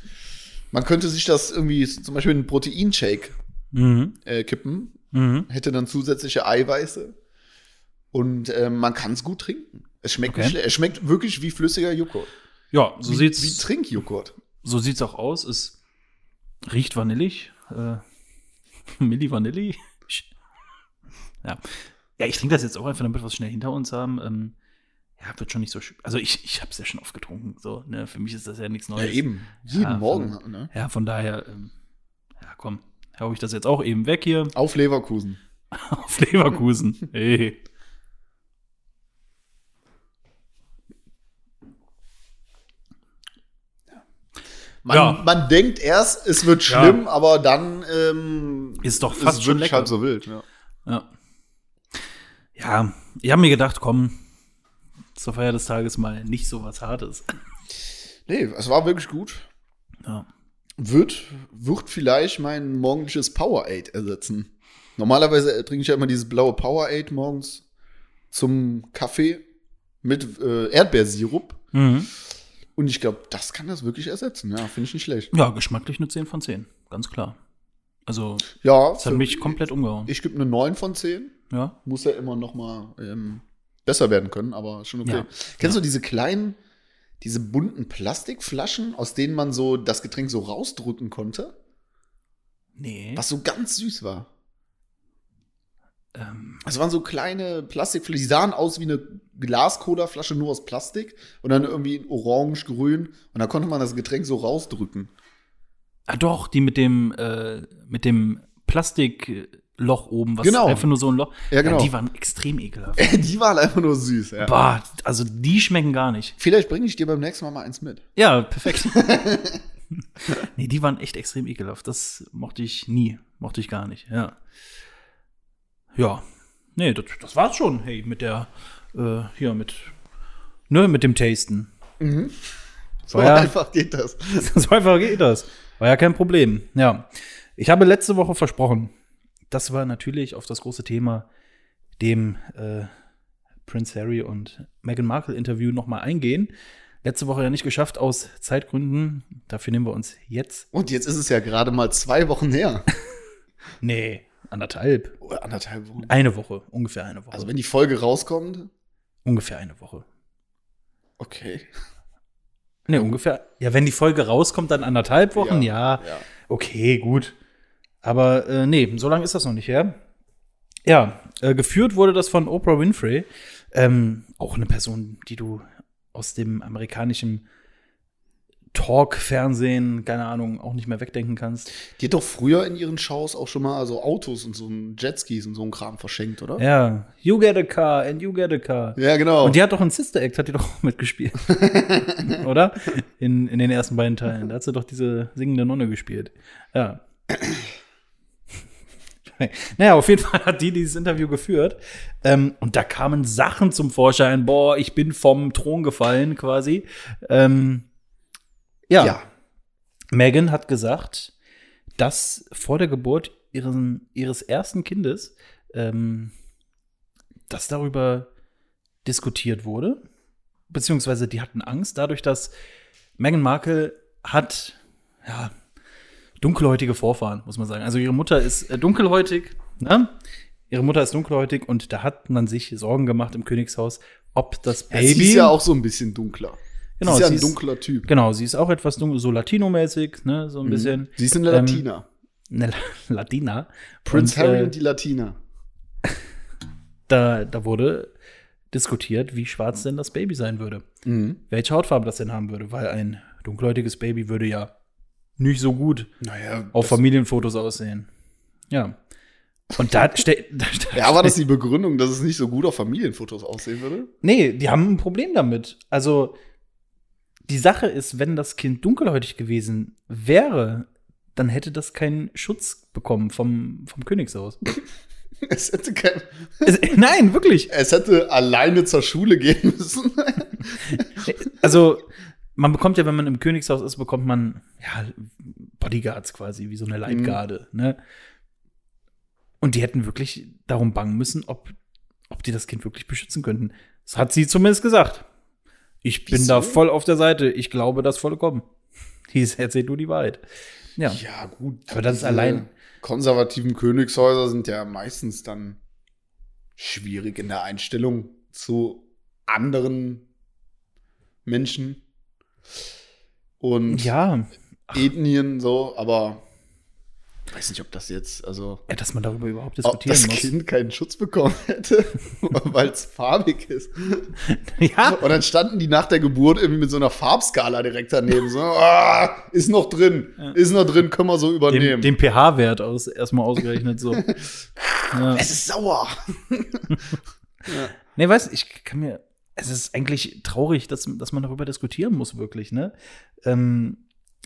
man könnte sich das irgendwie zum Beispiel in einen Proteinshake mhm. äh, kippen, Mhm. hätte dann zusätzliche Eiweiße und äh, man kann es gut trinken. Es schmeckt Okay. Es schmeckt wirklich wie flüssiger Joghurt. Ja, so wie, sieht's, wie Trinkjoghurt. so sieht's auch aus. Es riecht vanillig. Äh, [laughs] Milli Vanilli. Ja. Ja, ich trinke das jetzt auch einfach, damit wir es schnell hinter uns haben. Ähm, ja, wird schon nicht so schön. Also ich, ich habe es ja schon oft getrunken. So, ne? Für mich ist das ja nichts Ja, Neues. eben. Jeden Ja, Morgen. von- Ne? Ja, von daher, ähm, ja, komm, hau ich das jetzt auch eben weg hier Auf Leverkusen. [laughs] auf Leverkusen. [laughs] Hey. Man, Ja. man denkt erst, es wird Ja. schlimm, aber dann ähm, Ist doch fast es schon lecker. halb so wild. Ja. Ja. Ja, ich habe mir gedacht, komm, zur Feier des Tages mal nicht so was Hartes. Nee, es war wirklich gut. Ja. Wird, wird vielleicht mein morgendliches Powerade ersetzen. Normalerweise trinke ich ja immer dieses blaue Powerade morgens zum Kaffee mit äh, Erdbeersirup. Mhm. Und ich glaube, das kann das wirklich ersetzen. Ja, finde ich nicht schlecht. Ja, geschmacklich eine 10 von 10, ganz klar. Also, Ja, das hat mich komplett umgehauen. ich gebe eine 9 von 10. Ja. Muss ja immer noch mal ähm, besser werden können, aber schon okay. Ja. Kennst du diese kleinen, diese bunten Plastikflaschen, aus denen man so das Getränk so rausdrücken konnte? Nee. Was so ganz süß war. Ähm, Es waren so kleine Plastikflaschen, die sahen aus wie eine Glas-Cola-Flasche nur aus Plastik und dann irgendwie in orange, grün und da konnte man das Getränk so rausdrücken. ah, doch, die mit dem, äh, mit dem Plastikloch oben, was Genau. einfach nur so ein Loch. Ja, genau. die waren extrem ekelhaft. [laughs] die waren einfach nur süß. Ja. Boah, also die schmecken gar nicht. Vielleicht bringe ich dir beim nächsten Mal mal eins mit. Ja, perfekt. [laughs] [laughs] nee, die waren echt extrem ekelhaft. Das mochte ich nie. Mochte ich gar nicht, ja. Ja. Nee, das, das war's schon, hey, mit der, äh, hier, mit, ne, mit dem Tasten. So ja- einfach geht das. so einfach geht das. War ja kein Problem. Ja. Ich habe letzte Woche versprochen, dass wir natürlich auf das große Thema, dem äh, Prince Harry und Meghan Markle Interview nochmal eingehen. Letzte Woche ja nicht geschafft aus Zeitgründen. Dafür nehmen wir uns jetzt. Und jetzt ist es ja gerade mal zwei Wochen her. [laughs] Nee, anderthalb. Oder anderthalb Wochen. Eine Woche, ungefähr eine Woche. Also wenn die Folge rauskommt, ungefähr eine Woche. okay. Nee, ungefähr. Ja, wenn die Folge rauskommt, dann anderthalb Wochen, ja. ja. Okay, gut. Aber äh, nee, so lange ist das noch nicht her. Ja, äh, geführt wurde das von Oprah Winfrey. Ähm, auch eine Person, die du aus dem amerikanischen Talk-Fernsehen, keine Ahnung, auch nicht mehr wegdenken kannst. Die hat doch früher in ihren Shows auch schon mal also Autos und so ein Jetskis und so ein Kram verschenkt, oder? Ja, you get a car and you get a car. Ja, genau. Und die hat doch in Sister Act, hat die doch auch mitgespielt. [laughs] Oder? In, in den ersten beiden Teilen. Da hat sie doch diese singende Nonne gespielt. Ja. [laughs] naja, auf jeden Fall hat die dieses Interview geführt. Ähm, und da kamen Sachen zum Vorschein. Boah, ich bin vom Thron gefallen, quasi. Ähm, ja. ja. Megan hat gesagt, dass vor der Geburt ihren, ihres ersten Kindes, ähm, dass darüber diskutiert wurde, beziehungsweise die hatten Angst, dadurch, dass Meghan Markle hat, ja, dunkelhäutige Vorfahren, muss man sagen. Also ihre Mutter ist äh, dunkelhäutig, ne? Ihre Mutter ist dunkelhäutig und da hat man sich Sorgen gemacht im Königshaus, ob das Ja, sie Baby. ist ja auch so ein bisschen dunkler. Genau, sie ist ja ein dunkler Typ. Genau, sie ist auch etwas dunkel, so Latino-mäßig, ne, so ein bisschen. Sie ist eine Ähm, Latina. Eine La- [laughs] Latina. Prince und, Harry äh, und die Latina. [laughs] da, da wurde diskutiert, wie schwarz denn das Baby sein würde. Mhm. Welche Hautfarbe das denn haben würde, weil ein dunkelhäutiges Baby würde ja nicht so gut Naja, auf Familienfotos aussehen. Ja. Und da [laughs] steht. Ja, war das die Begründung, dass es nicht so gut auf Familienfotos aussehen würde? Nee, die haben ein Problem damit. Also, die Sache ist, wenn das Kind dunkelhäutig gewesen wäre, dann hätte das keinen Schutz bekommen vom, vom Königshaus. [laughs] Es hätte, kein, es, [laughs] nein, wirklich. es hätte alleine zur Schule gehen müssen. Also, man bekommt ja, wenn man im Königshaus ist, bekommt man ja Bodyguards quasi, wie so eine Leibgarde, ne? Und die hätten wirklich darum bangen müssen, ob, ob die das Kind wirklich beschützen könnten. Das hat sie zumindest gesagt. Ich bin Wieso? da voll auf der Seite. Ich glaube das vollkommen. [laughs] Hieß, erzähl du die Wahrheit. Ja. Ja, gut. Aber das ist allein- Konservativen Königshäuser sind ja meistens dann schwierig in der Einstellung zu anderen Menschen und Ja. Ethnien so, aber ich weiß nicht, ob das jetzt, also ja, dass man darüber überhaupt ob diskutieren das muss. Kind keinen Schutz bekommen hätte, [laughs] weil es farbig ist. [laughs] Ja. Und dann standen die nach der Geburt irgendwie mit so einer Farbskala direkt daneben. So, ah, ist noch drin, ist noch drin, können wir so übernehmen. Den, den pH-Wert aus, erstmal ausgerechnet so. [laughs] ja. es ist sauer. Nee, weißt du, ich kann mir. Es ist eigentlich traurig, dass, dass man darüber diskutieren muss, wirklich, ne? Ähm,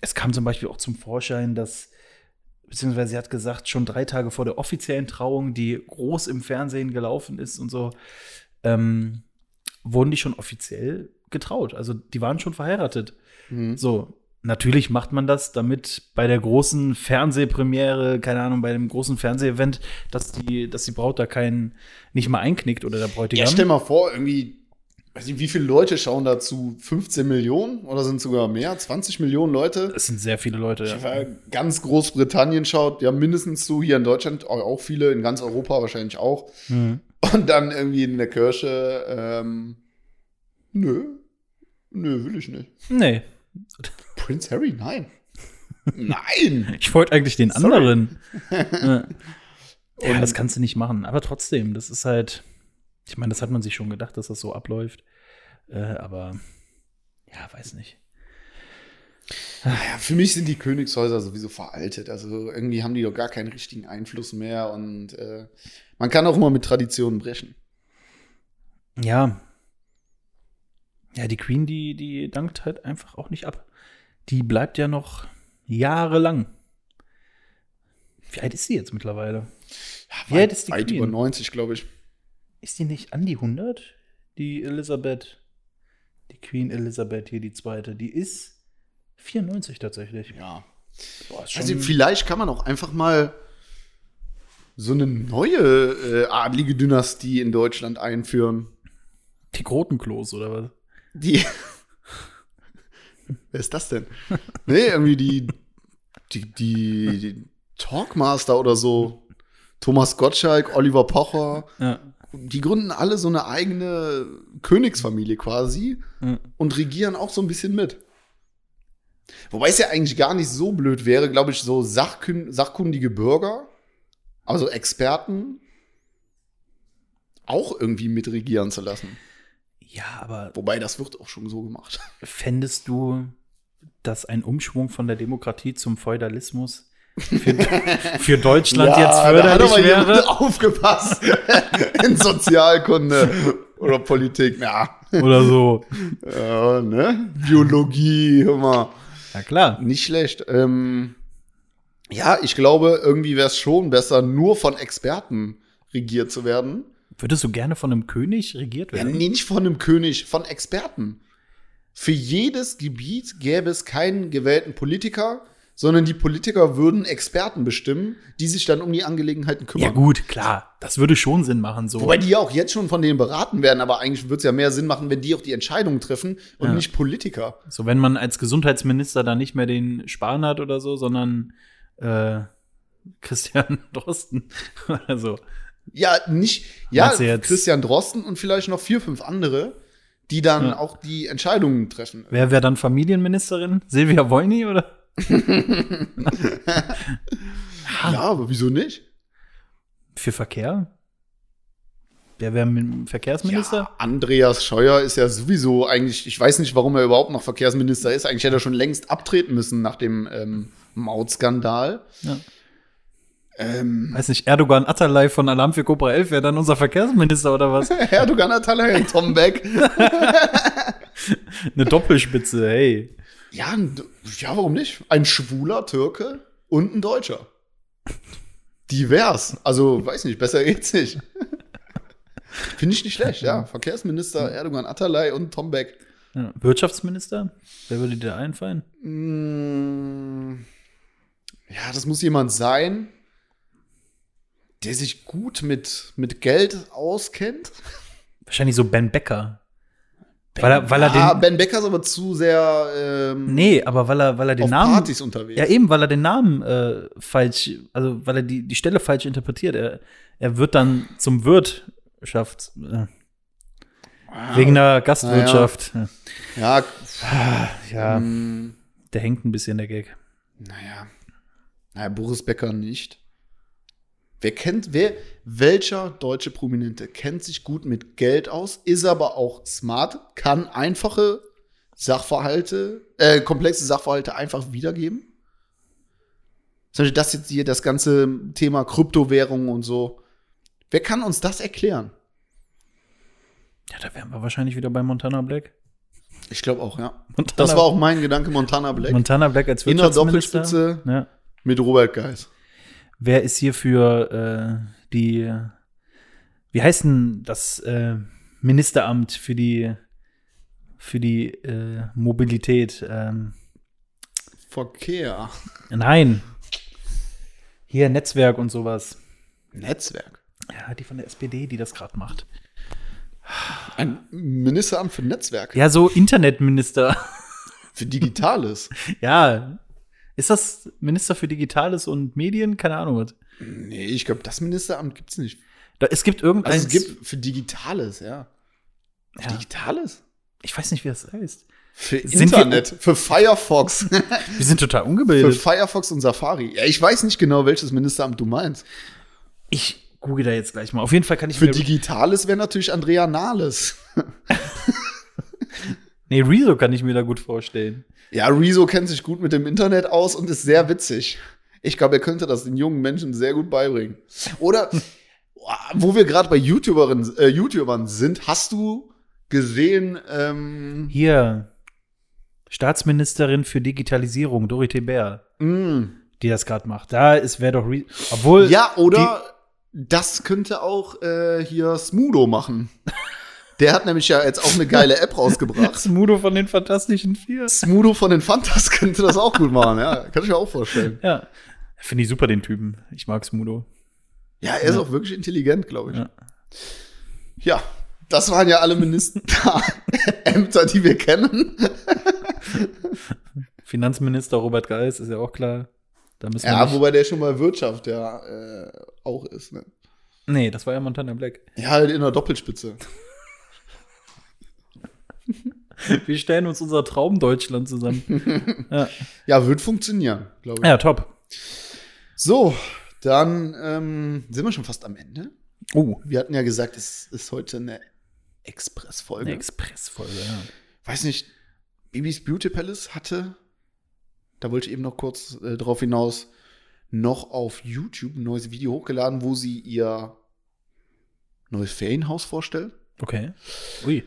es kam zum Beispiel auch zum Vorschein, dass, beziehungsweise sie hat gesagt, schon drei Tage vor der offiziellen Trauung, die groß im Fernsehen gelaufen ist und so, ähm, wurden die schon offiziell getraut. Also die waren schon verheiratet. Mhm. So, natürlich macht man das, damit bei der großen Fernsehpremiere, keine Ahnung, bei dem großen Fernsehevent, dass die, dass die Braut da keinen nicht mal einknickt oder der Bräutigam. Ja, stell mal vor, irgendwie, weiß nicht, wie viele Leute schauen dazu? 15 Millionen oder sind sogar mehr? 20 Millionen Leute? es sind sehr viele Leute. Ich Ja. ganz Großbritannien schaut, ja, mindestens so, hier in Deutschland auch viele, in ganz Europa wahrscheinlich auch. Mhm. Und dann irgendwie in der Kirche, ähm, nö, nö, will ich nicht. Nee, Prince Harry, nein. nein! [laughs] ich wollte eigentlich den Sorry. anderen. [laughs] ja, das kannst du nicht machen. Aber trotzdem, das ist halt, ich meine, das hat man sich schon gedacht, dass das so abläuft. Äh, aber ja, weiß nicht. Ja, für mich sind die Königshäuser sowieso veraltet. Also irgendwie haben die doch gar keinen richtigen Einfluss mehr und äh, man kann auch immer mit Traditionen brechen. Ja. Ja, die Queen, die, die dankt halt einfach auch nicht ab. Die bleibt ja noch jahrelang. Wie alt ist sie jetzt mittlerweile? Wie alt ist die Weit Queen? über 90, glaube ich. Ist die nicht an die 100? Die Elisabeth, die Queen Elisabeth hier, die zweite, die ist 94 tatsächlich. Ja. Boah, Also vielleicht kann man auch einfach mal so eine neue äh, adlige Dynastie in Deutschland einführen. die Grotenklos oder was? Die. [laughs] Wer ist das denn? nee, irgendwie die, die, die, die Talkmaster oder so. Thomas Gottschalk, Oliver Pocher. Ja. Die gründen alle so eine eigene Königsfamilie quasi Ja. und regieren auch so ein bisschen mit. Wobei es ja eigentlich gar nicht so blöd wäre, glaube ich, so sachkün sachkundige Bürger, also Experten, auch irgendwie mitregieren zu lassen. ja, aber Wobei das wird auch schon so gemacht. fändest du, dass ein Umschwung von der Demokratie zum Feudalismus für, [laughs] für Deutschland jetzt da hat förderlich jemand wäre? [laughs] aufgepasst [laughs] in Sozialkunde oder Politik. Ja, Oder so. ja ne? Biologie, hör mal. Ja, klar. Nicht schlecht. Ähm, ja, ich glaube, irgendwie wäre es schon besser, nur von Experten regiert zu werden. Würdest du gerne von einem König regiert Ja, werden? nee, nicht von einem König, von Experten. Für jedes Gebiet gäbe es keinen gewählten Politiker, sondern die Politiker würden Experten bestimmen, die sich dann um die Angelegenheiten kümmern. Ja, gut, klar. Das würde schon Sinn machen, so. Wobei die ja auch jetzt schon von denen beraten werden, aber eigentlich würde es ja mehr Sinn machen, wenn die auch die Entscheidungen treffen und Ja. nicht Politiker. So, wenn man als Gesundheitsminister dann nicht mehr den Spahn hat oder so, sondern äh, Christian [laughs] Drosten [laughs] oder so. Ja, nicht, ja, Christian Drosten und vielleicht noch vier, fünf andere, die dann Ja. auch die Entscheidungen treffen. Wer wäre dann Familienministerin? Silvia Woini oder? Ja, aber wieso nicht? Für Verkehr? Wer wäre Verkehrsminister? Ja, Andreas Scheuer ist ja sowieso eigentlich, ich weiß nicht, warum er überhaupt noch Verkehrsminister ist. Eigentlich hätte er schon längst abtreten müssen nach dem ähm, Mautskandal. Ja. Ähm, Weiß nicht, Erdogan Atalay von Alarm für Cobra 11 wäre dann unser Verkehrsminister oder was? [laughs] Erdogan hat Talay, Tom Beck. [laughs] Eine Doppelspitze, hey. Ja, ja, warum nicht? Ein schwuler Türke und ein Deutscher. Divers. Also, weiß nicht, besser geht's nicht. [laughs] Finde ich nicht schlecht, ja. Verkehrsminister Erdogan Atalay und Tom Beck. Ja. Wirtschaftsminister? Wer würde dir einfallen? Mm, Ja, das muss jemand sein, der sich gut mit, mit Geld auskennt. Wahrscheinlich so Ben Becker. Weil er, weil er ah, den. Ben Becker ist aber zu sehr ähm, Nee, aber weil er, weil er den auf Namen. Partys unterwegs. Ja, eben, weil er den Namen äh, falsch, also weil er die, die Stelle falsch interpretiert. Er, er wird dann zum Wirtschaft, äh, Ah, wegen der Gastwirtschaft. Ja, Ja, mm, der hängt ein bisschen der Gag. naja. Naja, Boris Becker nicht. Wer kennt, wer, welcher deutsche Prominente kennt sich gut mit Geld aus, ist aber auch smart, kann einfache Sachverhalte, äh, komplexe Sachverhalte einfach wiedergeben? Zum Beispiel das jetzt hier, das ganze Thema Kryptowährungen und so. Wer kann uns das erklären? Ja, da wären wir wahrscheinlich wieder bei Montana Black. Ich glaube auch, ja. Montana, Das war auch mein Gedanke, Montana Black. Montana Black als in der Wirtschaftsminister. Doppelspitze Ja. mit Robert Geis. Wer ist hier für äh, die, wie heißt denn das äh, Ministeramt für die, für die äh, Mobilität? Ähm, Verkehr. nein. Hier Netzwerk und sowas. Netzwerk. Ja, die von der SPD, die das gerade macht. Ein Ministeramt für Netzwerke. Ja, so Internetminister. Für Digitales. [laughs] ja. Ist das Minister für Digitales und Medien? Keine Ahnung. Was. nee, ich glaube, das Ministeramt gibt's nicht. Da, es gibt irgendein. Also es gibt für Digitales, ja. Für Ja. Digitales? Ich weiß nicht, wie das heißt. Für wir- Internet, für Firefox. [laughs] Wir sind total für ungebildet. Firefox und Safari. Ja, ich weiß nicht genau, welches Ministeramt du meinst. Ich google da jetzt gleich mal. Auf jeden Fall kann ich Für. Digitales wäre natürlich Andrea Nahles. [laughs] Nee, Rezo kann ich mir da gut vorstellen. Ja, Rezo kennt sich gut mit dem Internet aus und ist sehr witzig. Ich glaube, er könnte das den jungen Menschen sehr gut beibringen. Oder, wo wir gerade bei YouTuberinnen, äh, YouTubern sind, hast du gesehen, ähm, Hier, Staatsministerin für Digitalisierung, Dorothee Bär, mh, die das gerade macht. Da ist wäre doch Re obwohl ja, oder das könnte auch äh, hier Smudo machen. Der hat nämlich ja jetzt auch eine geile App rausgebracht. [laughs] Smudo von den Fantastischen Vier. Smudo von den Fantas könnte das auch gut machen, ja. Kann ich mir auch vorstellen. Ja, finde ich super den Typen. Ich mag Smudo. Ja, er ist auch wirklich intelligent, glaube ich. Ja. Ja. das waren ja alle Ministerämter, [laughs] die wir kennen. Finanzminister Robert Geis ist ja auch klar. Da müssen Ja, wobei der schon mal Wirtschaft ja äh, auch ist. Ne? Nee, das war ja Montana Black. Ja, halt in der Doppelspitze. [laughs] Wir stellen uns unser Traum Deutschland zusammen. [laughs] ja. Ja, wird funktionieren, glaube ich. ja, top. So, dann ähm, sind wir schon fast am Ende. Oh, Wir hatten ja gesagt, es ist heute eine Express-Folge. eine Expressfolge, ja. Weiß nicht, Bibis Beauty Palace hatte, da wollte ich eben noch kurz äh, drauf hinaus, noch auf YouTube ein neues Video hochgeladen, wo sie ihr neues Ferienhaus vorstellt. Okay. Ui.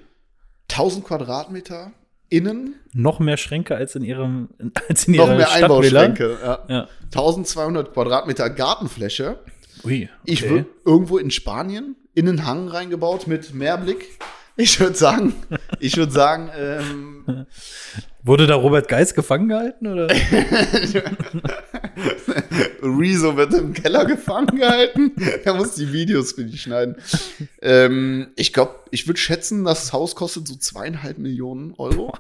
1000 Quadratmeter innen, Noch mehr Schränke als in ihrem [laughs] als in noch ihrer mehr Stadtvilla. Einbauschränke. Ja. Ja. 1200 Quadratmeter Gartenfläche. Ui. Ich okay. würde irgendwo in Spanien in einen Hang reingebaut mit Meerblick. Ich würde sagen, ich würde sagen, ähm, Wurde da Robert Geis gefangen gehalten oder? [laughs] Rezo wird im Keller gefangen gehalten. Er muss die Videos für die schneiden. Ähm, ich glaube, ich würde schätzen, das Haus kostet so zweieinhalb Millionen Euro.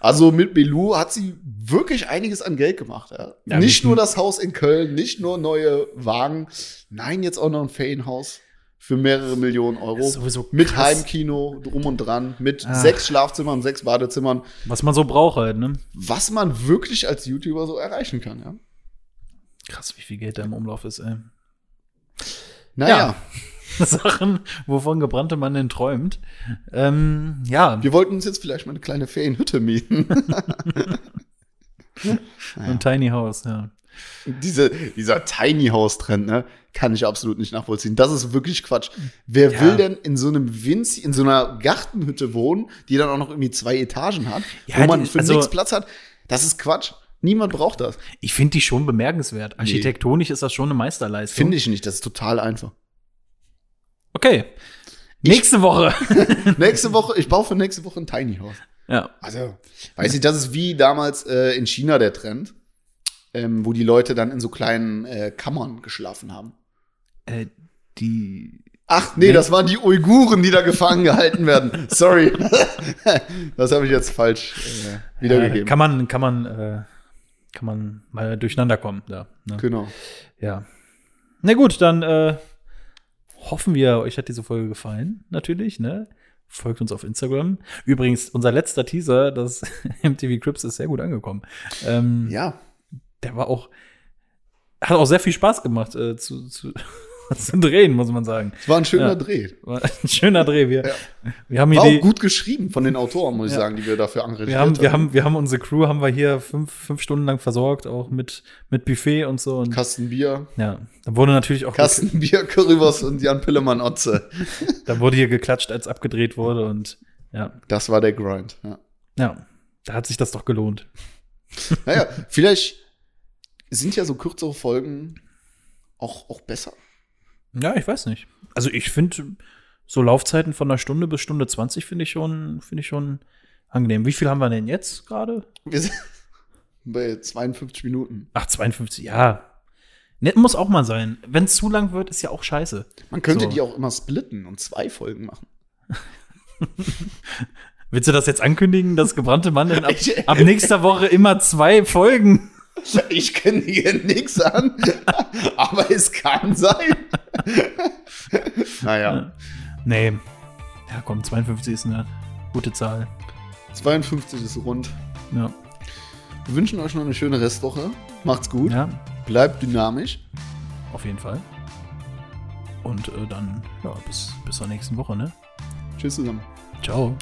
Also mit Belou hat sie wirklich einiges an Geld gemacht. Ja. Ja, nicht nur das Haus in Köln, nicht nur neue Wagen, nein, jetzt auch noch ein Ferienhaus für mehrere Millionen Euro. Sowieso mit. Heimkino drum und dran, mit Ah. sechs Schlafzimmern, sechs Badezimmern, Was man so braucht halt, ne? was man wirklich als YouTuber so erreichen kann. Ja. Krass, wie viel Geld da im Umlauf ist, ey. Naja, [laughs] Sachen, wovon gebrannte Mann denn träumt. Ähm, ja, wir wollten uns jetzt vielleicht mal eine kleine Ferienhütte mieten. [laughs] ein Tiny House, ja. Diese, dieser Tiny House Trend, ne, kann ich absolut nicht nachvollziehen. Das ist wirklich Quatsch. Wer Ja. will denn in so einem Winz, in so einer Gartenhütte wohnen, die dann auch noch irgendwie zwei Etagen hat, Ja, wo man die- für also- nichts Platz hat? Das ist Quatsch. Niemand braucht das. Ich finde die schon bemerkenswert. Architektonisch ist das schon eine Meisterleistung. Finde ich nicht. Das ist total einfach. Okay. Nächste Woche. [laughs] [laughs] nächste Woche, ich baue für nächste Woche ein Tiny House. ja. Also, weiß ich, das ist wie damals äh, in China der Trend, ähm, wo die Leute dann in so kleinen äh, Kammern geschlafen haben. Äh, die. Ach, nee, das waren die Uiguren, die da gefangen gehalten werden. Sorry. [laughs] das habe ich jetzt falsch äh, wiedergegeben. Äh, kann man, kann man, äh, kann man mal durcheinander kommen. Da, ne? genau. Ja. Na gut, dann äh, hoffen wir, euch hat diese Folge gefallen, natürlich, ne? Folgt uns auf Instagram. Übrigens, unser letzter Teaser, das [laughs] MTV Crips, ist sehr gut angekommen. Ähm, Ja. Der war auch, hat auch sehr viel Spaß gemacht äh, zu, zu, zu drehen, muss man sagen. Es war ein schöner Ja. Dreh. War ein schöner Dreh. Wir, Ja. wir haben War die, auch gut geschrieben von den Autoren, muss ich sagen, die wir dafür engagiert wir haben, wir haben, wir haben unsere Crew haben wir hier fünf, fünf Stunden lang versorgt, auch mit, mit Buffet und so. Und Kasten Bier, ja, da wurde natürlich auch Kasten Bier, Currywurst und Jan Pillemann Otze. [laughs] Da wurde hier geklatscht, als abgedreht wurde und ja. Das war der Grind. Ja. Ja, da hat sich das doch gelohnt. Naja, vielleicht sind ja so kürzere Folgen auch, auch besser. Ja, ich weiß nicht. Also ich finde so Laufzeiten von einer Stunde bis Stunde 20 finde ich schon, finde ich schon angenehm. Wie viel haben wir denn jetzt gerade? Wir sind [laughs] bei 52 Minuten. Ach, 52, ja. Nett muss auch mal sein. Wenn es zu lang wird, ist ja auch scheiße. Man könnte So. die auch immer splitten und zwei Folgen machen. [laughs] Willst du das jetzt ankündigen, dass gebrannte Mandeln ab, [laughs] ab nächster Woche immer zwei Folgen? [laughs] Ich kenne hier nichts an, [laughs] aber es kann sein. [laughs] naja, Nee. Ja, komm, 52 ist eine gute Zahl. 52 ist rund. Ja. Wir wünschen euch noch eine schöne Restwoche. Macht's gut. ja, Bleibt dynamisch. auf jeden Fall. Und äh, dann, ja, bis, bis zur nächsten Woche, ne? Tschüss zusammen. Ciao.